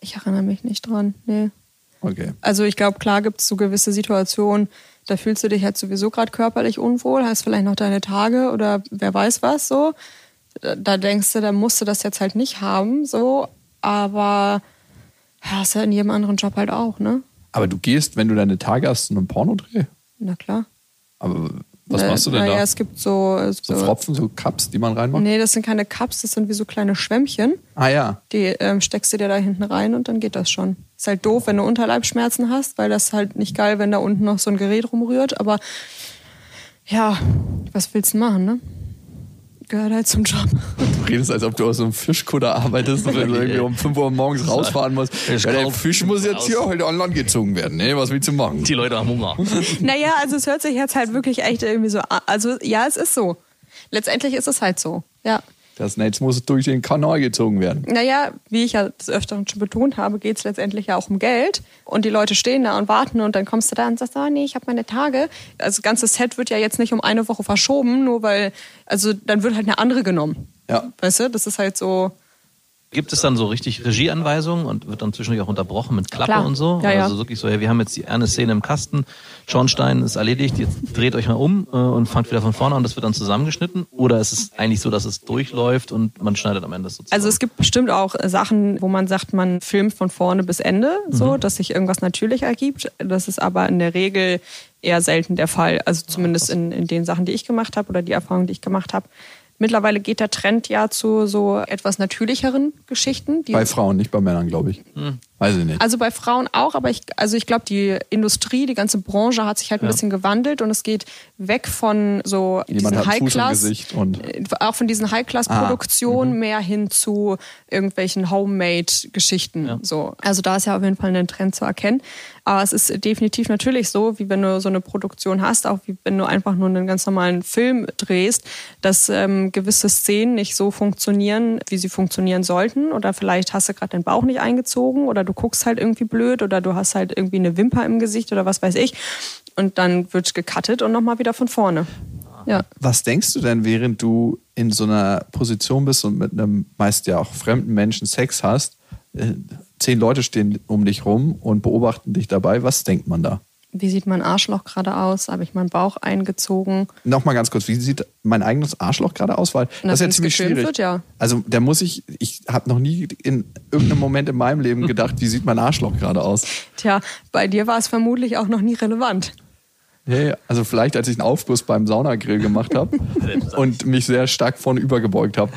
Ich erinnere mich nicht dran. Nee. Okay. Also ich glaube, klar gibt es so gewisse Situationen, da fühlst du dich halt sowieso gerade körperlich unwohl, hast vielleicht noch deine Tage oder wer weiß was so. Da, denkst du, da musst du das jetzt halt nicht haben, so. Aber ja, ist ja in jedem anderen Job halt auch, ne? Aber du gehst, wenn du deine Tage hast, zu einem Pornodreh? Na klar. Aber Was Äh, machst du denn naja, da? es gibt so, So Pfropfen, so Cups, die man reinmacht? Nee, das sind keine Cups, das sind wie so kleine Schwämmchen. Ah ja. Die ähm, steckst du dir da hinten rein und dann geht das schon. Ist halt doof, wenn du Unterleibsschmerzen hast, weil das halt nicht geil, wenn da unten noch so ein Gerät rumrührt. Aber ja, was willst du machen, ne? Gehört halt zum Job. Du redest, als ob du aus so einem Fischkutter arbeitest und irgendwie um 5 Uhr morgens rausfahren musst. Fisch Ja, der Fisch muss jetzt hier heute an Land gezogen werden. Ne? Was willst du machen? Die Leute haben Hunger. naja, also es hört sich jetzt halt wirklich echt irgendwie so an. Also ja, es ist so. Letztendlich ist es halt so. Ja. Das Netz muss durch den Kanal gezogen werden. Naja, wie ich ja des Öfteren schon betont habe, geht es letztendlich ja auch um Geld. Und die Leute stehen da und warten und dann kommst du da und sagst, oh nee, ich habe meine Tage. Also das ganze Set wird ja jetzt nicht um eine Woche verschoben, nur weil, also dann wird halt eine andere genommen. Ja. Weißt du, das ist halt so. Gibt es dann so richtig Regieanweisungen und wird dann zwischendurch auch unterbrochen mit Klappe Klar. und so? Ja, ja. Also wirklich so, ja, wir haben jetzt die eine Szene im Kasten, Schornstein ist erledigt, jetzt dreht euch mal um äh, und fangt wieder von vorne an und das wird dann zusammengeschnitten? Oder ist es eigentlich so, dass es durchläuft und man schneidet am Ende so zusammen? Also es gibt bestimmt auch äh, Sachen, wo man sagt, man filmt von vorne bis Ende, so, dass sich irgendwas natürlich ergibt. Das ist aber in der Regel eher selten der Fall. Also zumindest in, in den Sachen, die ich gemacht habe oder die Erfahrungen, die ich gemacht habe. Mittlerweile geht der Trend ja zu so etwas natürlicheren Geschichten. Die Bei Frauen, nicht bei Männern, glaube ich. Weiß ich nicht. Also bei Frauen auch, aber ich, also ich glaube, die Industrie, die ganze Branche hat sich halt ein bisschen gewandelt und es geht weg von so Jemand diesen High-Class, auch von diesen High-Class-Produktionen mehr hin zu irgendwelchen Homemade-Geschichten. So. Also da ist ja auf jeden Fall ein Trend zu erkennen. Aber es ist definitiv natürlich so, wie wenn du so eine Produktion hast, auch wie wenn du einfach nur einen ganz normalen Film drehst, dass ähm, gewisse Szenen nicht so funktionieren, wie sie funktionieren sollten. Oder vielleicht hast du gerade den Bauch nicht eingezogen oder du guckst halt irgendwie blöd oder du hast halt irgendwie eine Wimper im Gesicht oder was weiß ich. Und dann wird gecuttet und nochmal wieder von vorne. Ja. Was denkst du denn, während du in so einer Position bist und mit einem meist ja auch fremden Menschen Sex hast? äh, Zehn Leute stehen um dich rum und beobachten dich dabei. Was denkt man da? Wie sieht mein Arschloch gerade aus? Habe ich meinen Bauch eingezogen? Nochmal ganz kurz, wie sieht mein eigenes Arschloch gerade aus? Weil Na, das ist ja ziemlich schwierig. wird, ja. Also da muss ich, ich habe noch nie in irgendeinem Moment in meinem Leben gedacht, wie sieht mein Arschloch gerade aus? Tja, bei dir war es vermutlich auch noch nie relevant. Ja, also vielleicht, als ich einen Aufguss beim Saunagrill gemacht habe und mich sehr stark vorne übergebeugt habe.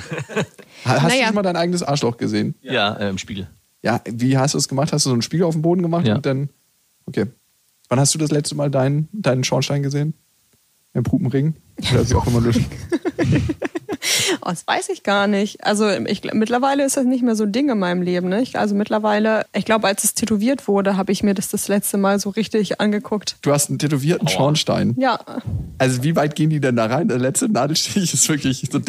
Hast du Naja. schon mal dein eigenes Arschloch gesehen? ja, äh, im Spiegel. Ja, wie hast du es gemacht? Hast du so einen Spiegel auf dem Boden gemacht Ja. und dann. Okay. Wann hast du das letzte Mal deinen, deinen Schornstein gesehen? Im Pupenring? Oder wie auch immer du. Oh, das weiß ich gar nicht. Also ich, mittlerweile ist das nicht mehr so ein Ding in meinem Leben. Ne? Ich, also mittlerweile, ich glaube, als es tätowiert wurde, habe ich mir das das letzte Mal so richtig angeguckt. Du hast einen tätowierten Schornstein. Ja, Also wie weit gehen die denn da rein? Der letzte Nadelstich ist wirklich so.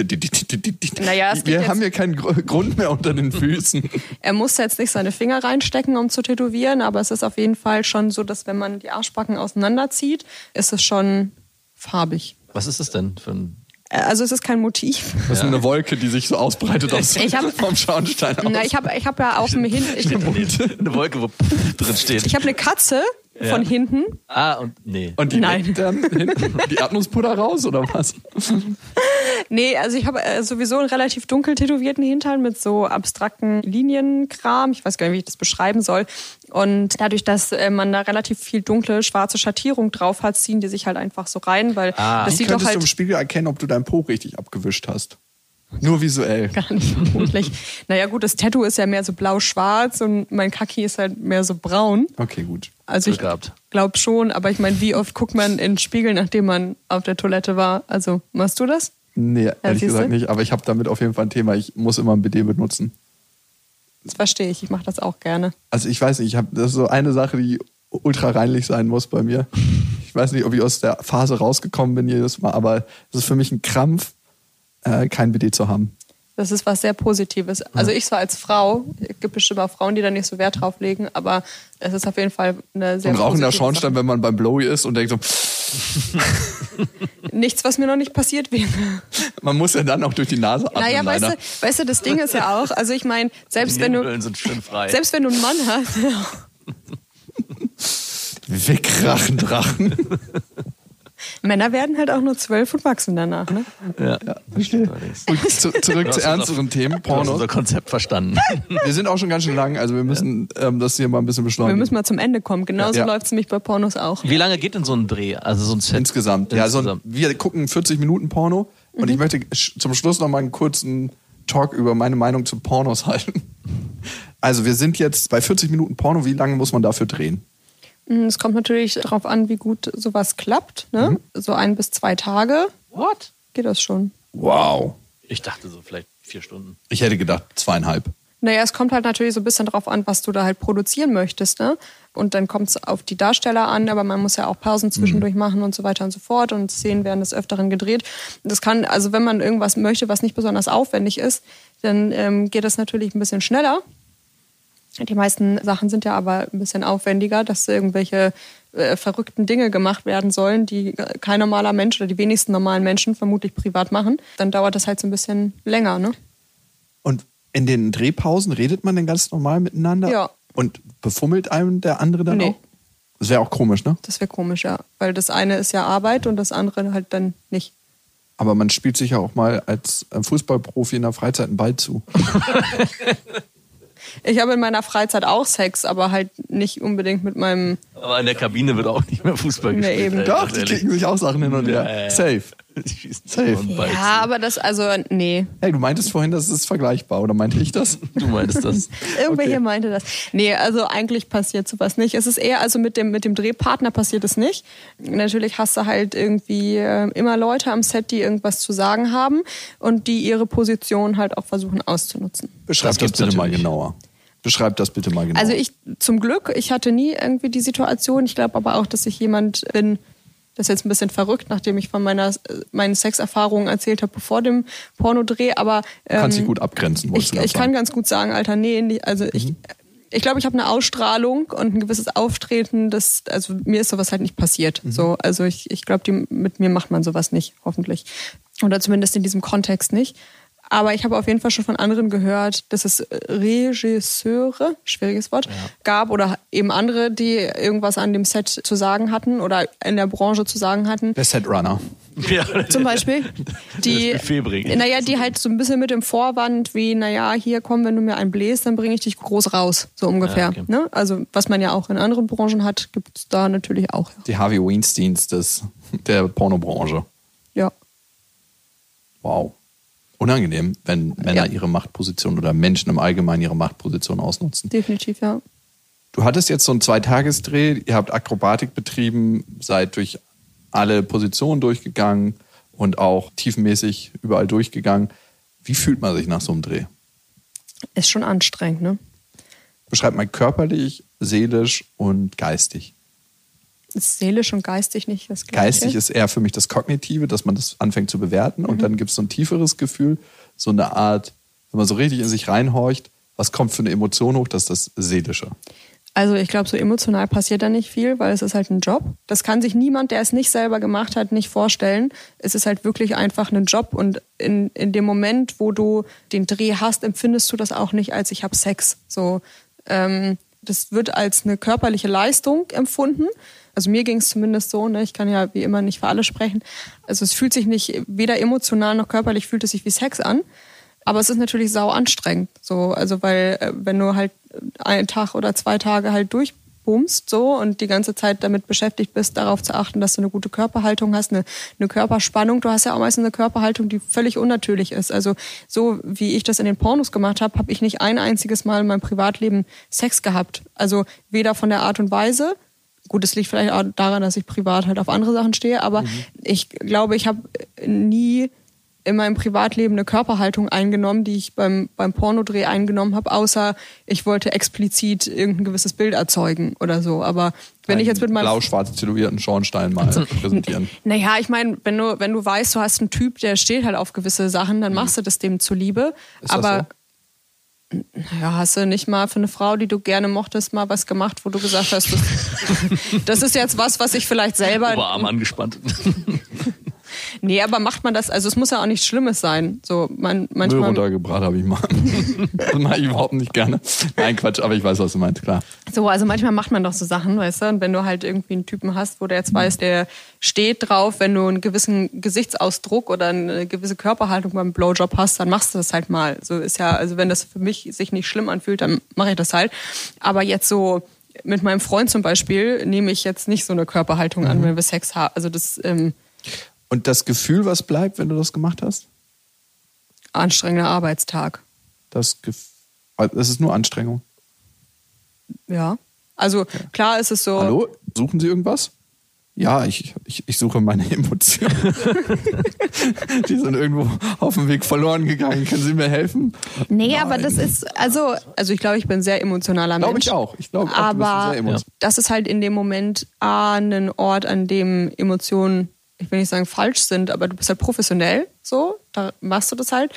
Naja, Wir haben hier keinen Gr- Grund mehr unter den Füßen. er musste jetzt nicht seine Finger reinstecken, um zu tätowieren, aber es ist auf jeden Fall schon so, dass wenn man die Arschbacken auseinanderzieht, ist es schon farbig. Was ist es denn für ein. Äh, Also es ist kein Motiv. Das ist eine Wolke, die sich so ausbreitet aus Ich hab- vom Schornstein aus. Na, ich habe ich hab ja auf dem Hin ich, Eine Wolke, wo drin steht. ich habe eine Katze von hinten. ah, und nee. Und die Nein. dann hinten die Atmungspuder raus oder was? Nee, also ich habe äh, sowieso einen relativ dunkel tätowierten Hintern mit so abstrakten Linienkram. Ich weiß gar nicht, wie ich das beschreiben soll. Und dadurch, dass äh, man da relativ viel dunkle, schwarze Schattierung drauf hat, ziehen die sich halt einfach so rein, weil Ah. das Wie sieht doch könntest du im halt Spiegel erkennen, ob du dein Po richtig abgewischt hast? Nur visuell. gar nicht vermutlich. naja gut, das Tattoo ist ja mehr so blau-schwarz und mein Kaki ist halt mehr so braun. Okay, gut. Also ich glaube schon, aber ich meine, wie oft guckt man in den Spiegel, nachdem man auf der Toilette war? Also machst du das? Nee, ehrlich siehst gesagt du? nicht. Aber ich habe damit auf jeden Fall ein Thema. Ich muss immer ein BD benutzen. Das verstehe ich. Ich mache das auch gerne. Also ich weiß nicht, ich habe das ist so eine Sache, die ultra reinlich sein muss bei mir. Ich weiß nicht, ob ich aus der Phase rausgekommen bin jedes Mal, aber es ist für mich ein Krampf, äh, kein BD zu haben. Das ist was sehr Positives. Also ich zwar als Frau, es gibt bestimmt auch Frauen, die da nicht so Wert drauf legen, aber es ist auf jeden Fall eine sehr Und rauchender Schornstein, wenn man beim Blowy ist und denkt so. Nichts, was mir noch nicht passiert wäre. man muss ja dann auch durch die Nase atmen. Naja, weißt du, weißt du, das Ding ist ja auch, also ich meine, selbst wenn du selbst wenn du einen Mann hast, Wegrachen, Drachen. Männer werden halt auch nur zwölf und wachsen danach, ne? Ja, verstehe. Und zu, zurück zu ernsteren Themen, Pornos. unser Konzept verstanden. Wir sind auch schon ganz schön lang, also wir müssen ähm, das hier mal ein bisschen Wir beschleunigen. müssen mal zum Ende kommen. Genauso Ja. läuft es nämlich bei Pornos auch. Wie lange geht denn so ein Dreh? Also so ein Set? Insgesamt. Ja, so, Insgesamt. wir gucken 40 Minuten Porno und ich möchte zum Schluss noch mal einen kurzen Talk über meine Meinung zu Pornos halten. Also wir sind jetzt bei 40 Minuten Porno. Wie lange muss man dafür drehen? Mm, Es kommt natürlich darauf an, wie gut sowas klappt. Ne? Mhm. So ein bis zwei Tage What? geht das schon. Wow. Ich dachte so vielleicht vier Stunden. Ich hätte gedacht zweieinhalb. Naja, es kommt halt natürlich so ein bisschen drauf an, was du da halt produzieren möchtest. Ne? Und dann kommt es auf die Darsteller an, aber man muss ja auch Pausen zwischendurch machen und so weiter und so fort. Und Szenen werden des Öfteren gedreht. Das kann, also wenn man irgendwas möchte, was nicht besonders aufwendig ist, dann ähm, geht das natürlich ein bisschen schneller. Die meisten Sachen sind ja aber ein bisschen aufwendiger, dass irgendwelche äh, verrückten Dinge gemacht werden sollen, die kein normaler Mensch oder die wenigsten normalen Menschen vermutlich privat machen. Dann dauert das halt so ein bisschen länger, ne? Und in den Drehpausen redet man denn ganz normal miteinander? Ja. Und befummelt einem der andere dann Nee. auch? Das wäre auch komisch, ne? Das wäre komisch, ja. Weil das eine ist ja Arbeit und das andere halt dann nicht. Aber man spielt sich ja auch mal als äh, Fußballprofi in der Freizeit einen Ball zu. Ich habe in meiner Freizeit auch Sex, aber halt nicht unbedingt mit meinem. Aber in der Kabine wird auch nicht mehr Fußball Nee, gespielt. eben. ey, Doch, die kicken sich auch Sachen hin und her. Ja, ja, ja. Safe. Safe. Ja, aber das, also, nee. Hey, du meintest vorhin, das ist vergleichbar, oder meinte ich das? Du meinst das? Irgendwer Okay. hier meinte das. Nee, also eigentlich passiert sowas nicht. Es ist eher, also mit dem, mit dem Drehpartner passiert es nicht. Natürlich hast du halt irgendwie äh, immer Leute am Set, die irgendwas zu sagen haben und die ihre Position halt auch versuchen auszunutzen. Beschreib Das das, bitte mal natürlich. genauer. Beschreib das bitte mal genauer. Also ich zum Glück, ich hatte nie irgendwie die Situation. Ich glaube aber auch, dass ich jemand bin, das ist jetzt ein bisschen verrückt, nachdem ich von meiner meinen Sexerfahrungen erzählt habe vor dem Pornodreh, aber ähm, Kannst dich gut abgrenzen, ich, ich kann ganz gut sagen, Alter, nee, also ich ich glaube, ich habe eine Ausstrahlung und ein gewisses Auftreten, das, also mir ist sowas halt nicht passiert. So, also ich, ich glaube, mit mir macht man sowas nicht, hoffentlich. Oder zumindest in diesem Kontext nicht. Aber ich habe auf jeden Fall schon von anderen gehört, dass es Regisseure, schwieriges Wort, gab oder eben andere, die irgendwas an dem Set zu sagen hatten oder in der Branche zu sagen hatten. der Setrunner. Ja. Zum Beispiel, die, naja, die halt so ein bisschen mit dem Vorwand wie, naja, hier komm, wenn du mir einen bläst, dann bringe ich dich groß raus, so ungefähr. Ja, okay. ne? Also was man ja auch in anderen Branchen hat, gibt es da natürlich auch. Die Harvey Weinsteins des, der Pornobranche. Ja. Wow. Unangenehm, wenn Männer Ja. ihre Machtposition oder Menschen im Allgemeinen ihre Machtposition ausnutzen. Definitiv, ja. Du hattest jetzt so einen Zweitagesdreh, ihr habt Akrobatik betrieben, seid durch alle Positionen durchgegangen und auch tiefenmäßig überall durchgegangen. Wie fühlt man sich nach so einem Dreh? Ist schon anstrengend, ne? Beschreib mal körperlich, seelisch und geistig. Ist seelisch und geistig nicht das Gleiche. Geistig ist eher für mich das Kognitive, dass man das anfängt zu bewerten und dann gibt es so ein tieferes Gefühl, so eine Art, wenn man so richtig in sich reinhorcht, was kommt für eine Emotion hoch, das ist das Seelische. Also ich glaube, so emotional passiert da nicht viel, weil es ist halt ein Job. Das kann sich niemand, der es nicht selber gemacht hat, nicht vorstellen. Es ist halt wirklich einfach ein Job und in, in dem Moment, wo du den Dreh hast, empfindest du das auch nicht als ich habe Sex. So, ähm, das wird als eine körperliche Leistung empfunden. Also mir ging es zumindest so, ne? ich kann ja wie immer nicht für alle sprechen. Also es fühlt sich nicht weder emotional noch körperlich fühlt es sich wie Sex an. Aber es ist natürlich sau anstrengend. So, also weil äh, wenn du halt einen Tag oder zwei Tage halt durchbummst so und die ganze Zeit damit beschäftigt bist, darauf zu achten, dass du eine gute Körperhaltung hast, eine, eine Körperspannung. Du hast ja auch meistens eine Körperhaltung, die völlig unnatürlich ist. Also so wie ich das in den Pornos gemacht habe, habe ich nicht ein einziges Mal in meinem Privatleben Sex gehabt. Also weder von der Art und Weise, Gut, es liegt vielleicht auch daran, dass ich privat halt auf andere Sachen stehe, aber ich glaube, ich habe nie in meinem Privatleben eine Körperhaltung eingenommen, die ich beim, beim Pornodreh eingenommen habe, außer ich wollte explizit irgendein gewisses Bild erzeugen oder so. Aber wenn ich jetzt mit meinem blau-schwarz silhouetten Schornstein mal präsentieren. naja, ich meine, wenn du, wenn du weißt, du hast einen Typ, der steht halt auf gewisse Sachen, dann machst du das dem zuliebe. Mhm. Ist das Aber naja, hast du nicht mal für eine Frau, die du gerne mochtest, mal was gemacht, wo du gesagt hast, das, das ist jetzt was, was ich vielleicht selber. Oberarm angespannt. Nee, aber macht man das, also es muss ja auch nichts Schlimmes sein. So, man, Müll manchmal. runtergebracht habe ich mal. das mache ich überhaupt nicht gerne. Nein, Quatsch, aber ich weiß, was du meinst, klar. So, also manchmal macht man doch so Sachen, weißt du, und wenn du halt irgendwie einen Typen hast, wo der jetzt weiß, der steht drauf, wenn du einen gewissen Gesichtsausdruck oder eine gewisse Körperhaltung beim Blowjob hast, dann machst du das halt mal. So ist ja, also wenn das für mich sich nicht schlimm anfühlt, dann mache ich das halt. Aber jetzt so mit meinem Freund zum Beispiel nehme ich jetzt nicht so eine Körperhaltung an, wenn wir Sex haben. Also das ähm, Und das Gefühl, was bleibt, wenn du das gemacht hast? anstrengender Arbeitstag. Das, Gef das ist nur Anstrengung. Ja. Also klar ist es so. Hallo? Suchen Sie irgendwas? Ja, ich, ich, ich suche meine Emotionen. Die sind irgendwo auf dem Weg verloren gegangen. Können Sie mir helfen? Nee, aber das ist, also, also ich glaube, ich bin sehr emotionaler Glaube Mensch. ich auch. Ich glaube auch, du bist aber sehr emotional. das ist halt in dem Moment A, ein Ort, an dem Emotionen, ich will nicht sagen falsch sind, aber du bist halt professionell so, da machst du das halt.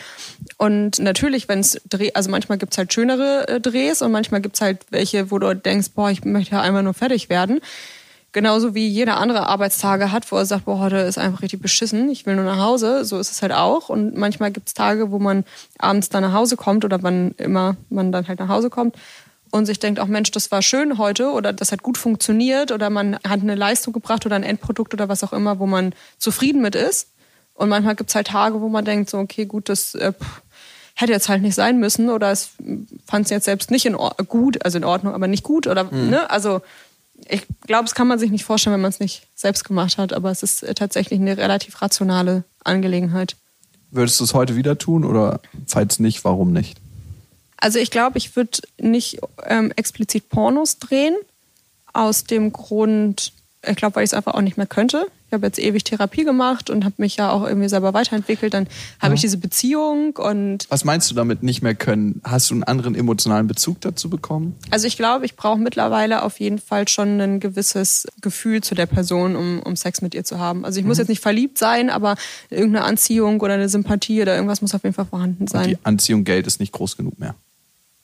Und natürlich, wenn es Dreh, also manchmal gibt's halt schönere äh, Drehs und manchmal gibt's halt welche, wo du denkst, boah, ich möchte ja einmal nur fertig werden. Genauso wie jeder andere Arbeitstage hat, wo er sagt, boah, heute ist einfach richtig beschissen, ich will nur nach Hause. So ist es halt auch. Und manchmal gibt's Tage, wo man abends dann nach Hause kommt oder wann immer man dann halt nach Hause kommt und sich denkt, auch Mensch, das war schön heute oder das hat gut funktioniert oder man hat eine Leistung gebracht oder ein Endprodukt oder was auch immer, wo man zufrieden mit ist. Und manchmal gibt's halt Tage, wo man denkt, so, okay, gut, das äh, hätte jetzt halt nicht sein müssen oder es fand es jetzt selbst nicht in Or gut, also in Ordnung, aber nicht gut oder ne, also ich glaube, das kann man sich nicht vorstellen, wenn man es nicht selbst gemacht hat, aber es ist äh, tatsächlich eine relativ rationale Angelegenheit. Würdest du es heute wieder tun oder falls nicht, warum nicht? Also ich glaube, ich würde nicht ähm, explizit Pornos drehen, aus dem Grund, ich glaube, weil ich es einfach auch nicht mehr könnte. Ich habe jetzt ewig Therapie gemacht und habe mich ja auch irgendwie selber weiterentwickelt. Dann habe ich diese Beziehung und Was meinst du damit nicht mehr können? Hast du einen anderen emotionalen Bezug dazu bekommen? Also ich glaube, ich brauche mittlerweile auf jeden Fall schon ein gewisses Gefühl zu der Person, um, um Sex mit ihr zu haben. Also ich muss jetzt nicht verliebt sein, aber irgendeine Anziehung oder eine Sympathie oder irgendwas muss auf jeden Fall vorhanden Und sein. die Anziehung Geld ist nicht groß genug mehr.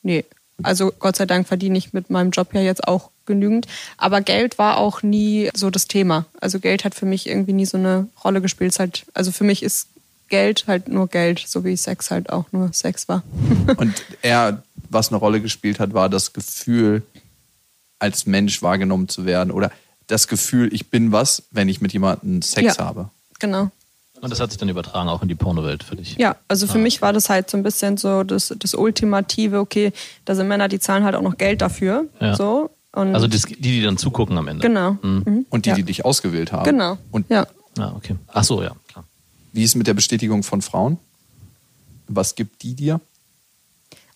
Nee. Also Gott sei Dank verdiene ich mit meinem Job ja jetzt auch genügend. Aber Geld war auch nie so das Thema. Also Geld hat für mich irgendwie nie so eine Rolle gespielt. Es Halt, also für mich ist Geld halt nur Geld, so wie Sex halt auch nur Sex war. Und er, was eine Rolle gespielt hat, war das Gefühl, als Mensch wahrgenommen zu werden oder das Gefühl, ich bin was, wenn ich mit jemandem Sex Ja. habe. genau. Und das hat sich dann übertragen auch in die Pornowelt für dich. Ja, also für mich war das halt so ein bisschen so das, das Ultimative, okay, da sind Männer, die zahlen halt auch noch Geld dafür. Ja. So. Und Also das, die, die dann zugucken am Ende. genau. Mhm. Und die, ja. die dich ausgewählt haben. Genau. Und ja. Ah, okay. Ach so, ja, klar. wie ist mit der Bestätigung von Frauen? Was gibt die dir?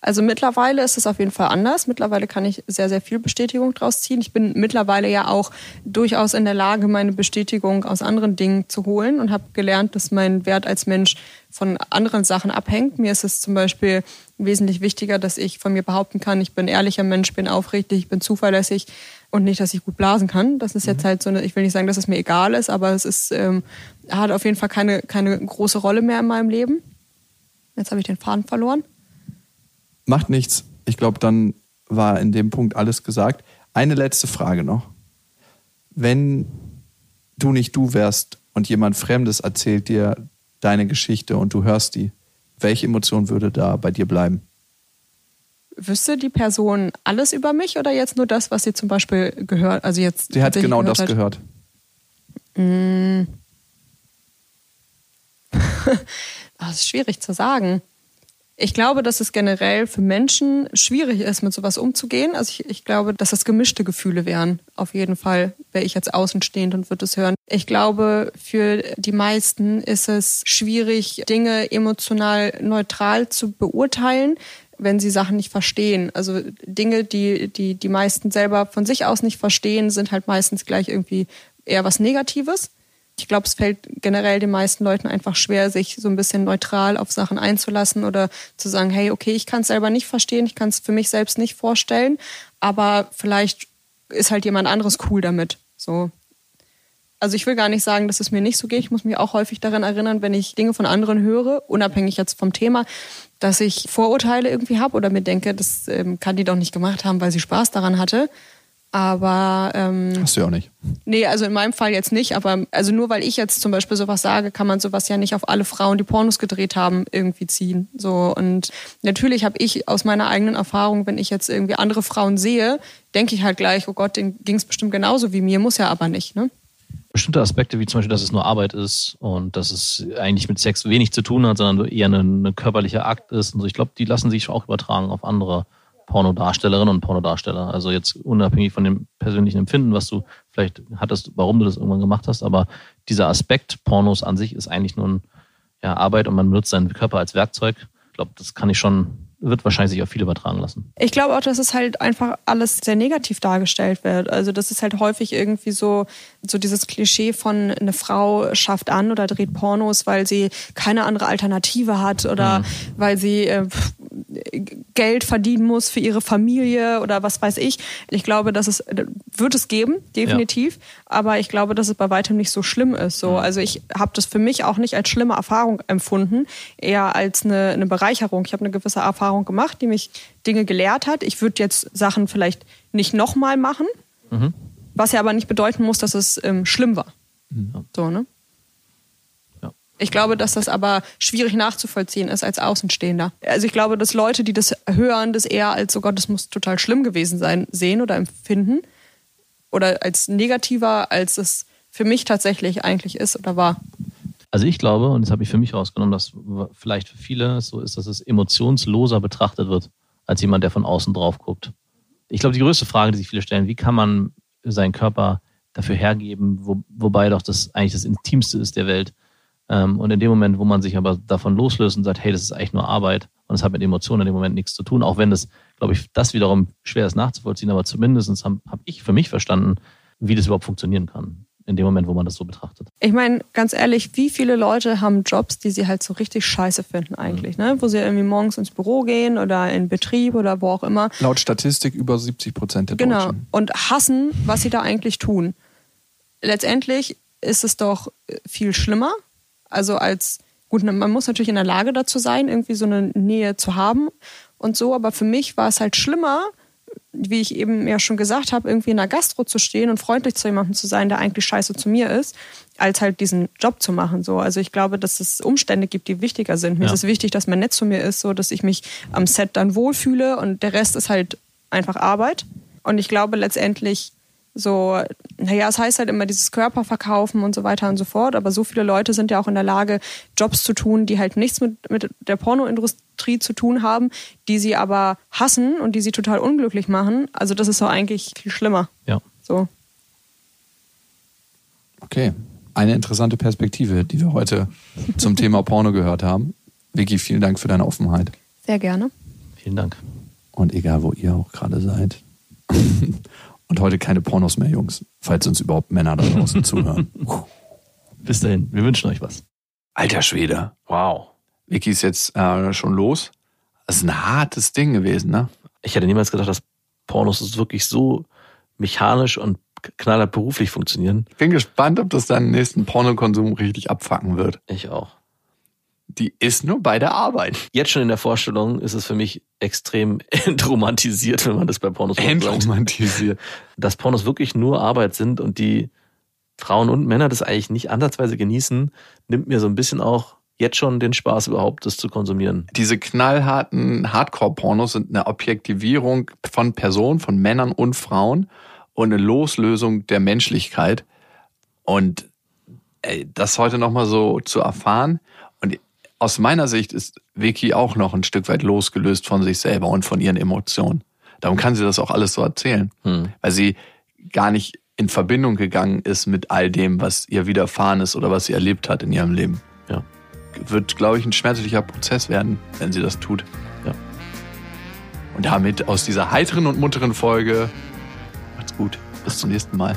Also mittlerweile ist es auf jeden Fall anders. Mittlerweile kann ich sehr, sehr viel Bestätigung draus ziehen. Ich bin mittlerweile ja auch durchaus in der Lage, meine Bestätigung aus anderen Dingen zu holen und habe gelernt, dass mein Wert als Mensch von anderen Sachen abhängt. Mir ist es zum Beispiel wesentlich wichtiger, dass ich von mir behaupten kann, ich bin ehrlicher Mensch, bin aufrichtig, ich bin zuverlässig und nicht, dass ich gut blasen kann. Das ist jetzt halt so eine, ich will nicht sagen, dass es mir egal ist, aber es ist, ähm, hat auf jeden Fall keine, keine große Rolle mehr in meinem Leben. Jetzt habe ich den Faden verloren. Macht nichts. Ich glaube, dann war in dem Punkt alles gesagt. Eine letzte Frage noch. Wenn du nicht du wärst und jemand Fremdes erzählt dir deine Geschichte und du hörst die, welche Emotion würde da bei dir bleiben? Wüsste die Person alles über mich oder jetzt nur das, was sie zum Beispiel gehört? Also jetzt Sie hat genau das hat? gehört. Ah, Das ist schwierig zu sagen. Ich glaube, dass es generell für Menschen schwierig ist, mit sowas umzugehen. Also ich, ich glaube, dass das gemischte Gefühle wären. Auf jeden Fall wäre ich jetzt außenstehend und würde es hören. Ich glaube, für die meisten ist es schwierig, Dinge emotional neutral zu beurteilen, wenn sie Sachen nicht verstehen. Also Dinge, die die, die meisten selber von sich aus nicht verstehen, sind halt meistens gleich irgendwie eher was Negatives. Ich glaube, es fällt generell den meisten Leuten einfach schwer, sich so ein bisschen neutral auf Sachen einzulassen oder zu sagen, hey, okay, ich kann es selber nicht verstehen, ich kann es für mich selbst nicht vorstellen, aber vielleicht ist halt jemand anderes cool damit. So. Also ich will gar nicht sagen, dass es mir nicht so geht. Ich muss mich auch häufig daran erinnern, wenn ich Dinge von anderen höre, unabhängig jetzt vom Thema, dass ich Vorurteile irgendwie habe oder mir denke, das ähm, kann die doch nicht gemacht haben, weil sie Spaß daran hatte. Aber ähm, Hast du ja auch nicht. nee, also in meinem Fall jetzt nicht. Aber also nur weil ich jetzt zum Beispiel sowas sage, kann man sowas ja nicht auf alle Frauen, die Pornos gedreht haben, irgendwie ziehen. So und natürlich habe ich aus meiner eigenen Erfahrung, wenn ich jetzt irgendwie andere Frauen sehe, denke ich halt gleich, oh Gott, denen ging es bestimmt genauso wie mir, muss ja aber nicht. Ne? Bestimmte Aspekte, wie zum Beispiel, dass es nur Arbeit ist und dass es eigentlich mit Sex wenig zu tun hat, sondern eher eine, eine körperliche Akt ist. Und so. Ich glaube, die lassen sich auch übertragen auf andere Pornodarstellerinnen und Pornodarsteller. Also jetzt unabhängig von dem persönlichen Empfinden, was du vielleicht hattest, warum du das irgendwann gemacht hast, aber dieser Aspekt Pornos an sich ist eigentlich nur ein, ja, Arbeit und man benutzt seinen Körper als Werkzeug. Ich glaube, das kann ich schon, wird wahrscheinlich sich auf viel übertragen lassen. Ich glaube auch, dass es halt einfach alles sehr negativ dargestellt wird. Also das ist halt häufig irgendwie so, so dieses Klischee von eine Frau schafft an oder dreht Pornos, weil sie keine andere Alternative hat oder weil sie äh, Geld verdienen muss für ihre Familie oder was weiß ich. Ich glaube, dass es wird es geben, definitiv. Aber ich glaube, dass es bei weitem nicht so schlimm ist. So, also ich habe das für mich auch nicht als schlimme Erfahrung empfunden, eher als eine, eine Bereicherung. Ich habe eine gewisse Erfahrung gemacht, die mich Dinge gelehrt hat. Ich würde jetzt Sachen vielleicht nicht nochmal machen, was ja aber nicht bedeuten muss, dass es ähm, schlimm war. So, ne? Ja. Ich glaube, dass das aber schwierig nachzuvollziehen ist als Außenstehender. Also ich glaube, dass Leute, die das hören, das eher als, oh Gott, das muss total schlimm gewesen sein, sehen oder empfinden. Oder als negativer, als es für mich tatsächlich eigentlich ist oder war. Also ich glaube, und das habe ich für mich rausgenommen, dass vielleicht für viele so ist, dass es emotionsloser betrachtet wird, als jemand, der von außen drauf guckt. Ich glaube, die größte Frage, die sich viele stellen, wie kann man seinen Körper dafür hergeben, wo, wobei doch das eigentlich das Intimste ist der Welt. Ähm, und in dem Moment, wo man sich aber davon loslöst und sagt, hey, das ist eigentlich nur Arbeit und es hat mit Emotionen in dem Moment nichts zu tun, auch wenn das, glaube ich, das wiederum schwer ist nachzuvollziehen, aber zumindest habe hab ich für mich verstanden, wie das überhaupt funktionieren kann, in dem Moment, wo man das so betrachtet. Ich meine, ganz ehrlich, wie viele Leute haben Jobs, die sie halt so richtig scheiße finden eigentlich, ne? Wo sie irgendwie morgens ins Büro gehen oder in Betrieb oder wo auch immer. Laut Statistik über 70 Prozent der Genau. Deutschen. Und hassen, was sie da eigentlich tun. Letztendlich ist es doch viel schlimmer. Also als, gut, man muss natürlich in der Lage dazu sein, irgendwie so eine Nähe zu haben und so. Aber für mich war es halt schlimmer, wie ich eben ja schon gesagt habe, irgendwie in der Gastro zu stehen und freundlich zu jemandem zu sein, der eigentlich scheiße zu mir ist, als halt diesen Job zu machen. So. Also ich glaube, dass es Umstände gibt, die wichtiger sind. Mir Ja. ist es wichtig, dass man nett zu mir ist, so dass ich mich am Set dann wohlfühle und der Rest ist halt einfach Arbeit. Und ich glaube letztendlich so, naja, es heißt halt immer dieses Körper verkaufen und so weiter und so fort, aber so viele Leute sind ja auch in der Lage, Jobs zu tun, die halt nichts mit, mit der Pornoindustrie zu tun haben, die sie aber hassen und die sie total unglücklich machen. Also das ist doch eigentlich viel schlimmer. Ja. So. Okay. Eine interessante Perspektive, die wir heute zum Thema Porno gehört haben. Vicky, vielen Dank für deine Offenheit. Sehr gerne. Vielen Dank. Und egal, wo ihr auch gerade seid. Und heute keine Pornos mehr, Jungs, falls uns überhaupt Männer da draußen zuhören. Bis dahin, wir wünschen euch was. Alter Schwede. Wow. Vicky ist jetzt äh, schon los. Das ist ein hartes Ding gewesen, ne? Ich hätte niemals gedacht, dass Pornos wirklich so mechanisch und knallhart beruflich funktionieren. Ich bin gespannt, ob das deinen nächsten Pornokonsum richtig abfacken wird. Ich auch. Die ist nur bei der Arbeit. Jetzt schon in der Vorstellung ist es für mich extrem entromantisiert, wenn man das bei Pornos sagt. Entromantisiert. Dass Pornos wirklich nur Arbeit sind und die Frauen und Männer das eigentlich nicht ansatzweise genießen, nimmt mir so ein bisschen auch jetzt schon den Spaß überhaupt, das zu konsumieren. Diese knallharten Hardcore-Pornos sind eine Objektivierung von Personen, von Männern und Frauen und eine Loslösung der Menschlichkeit. Und ey, das heute nochmal so zu erfahren. Aus meiner Sicht ist Vicky auch noch ein Stück weit losgelöst von sich selber und von ihren Emotionen. Darum kann sie das auch alles so erzählen. Hm. Weil sie gar nicht in Verbindung gegangen ist mit all dem, was ihr widerfahren ist oder was sie erlebt hat in ihrem Leben. Ja. Wird, glaube ich, ein schmerzlicher Prozess werden, wenn sie das tut. Ja. Und damit aus dieser heiteren und munteren Folge macht's gut. Bis zum nächsten Mal.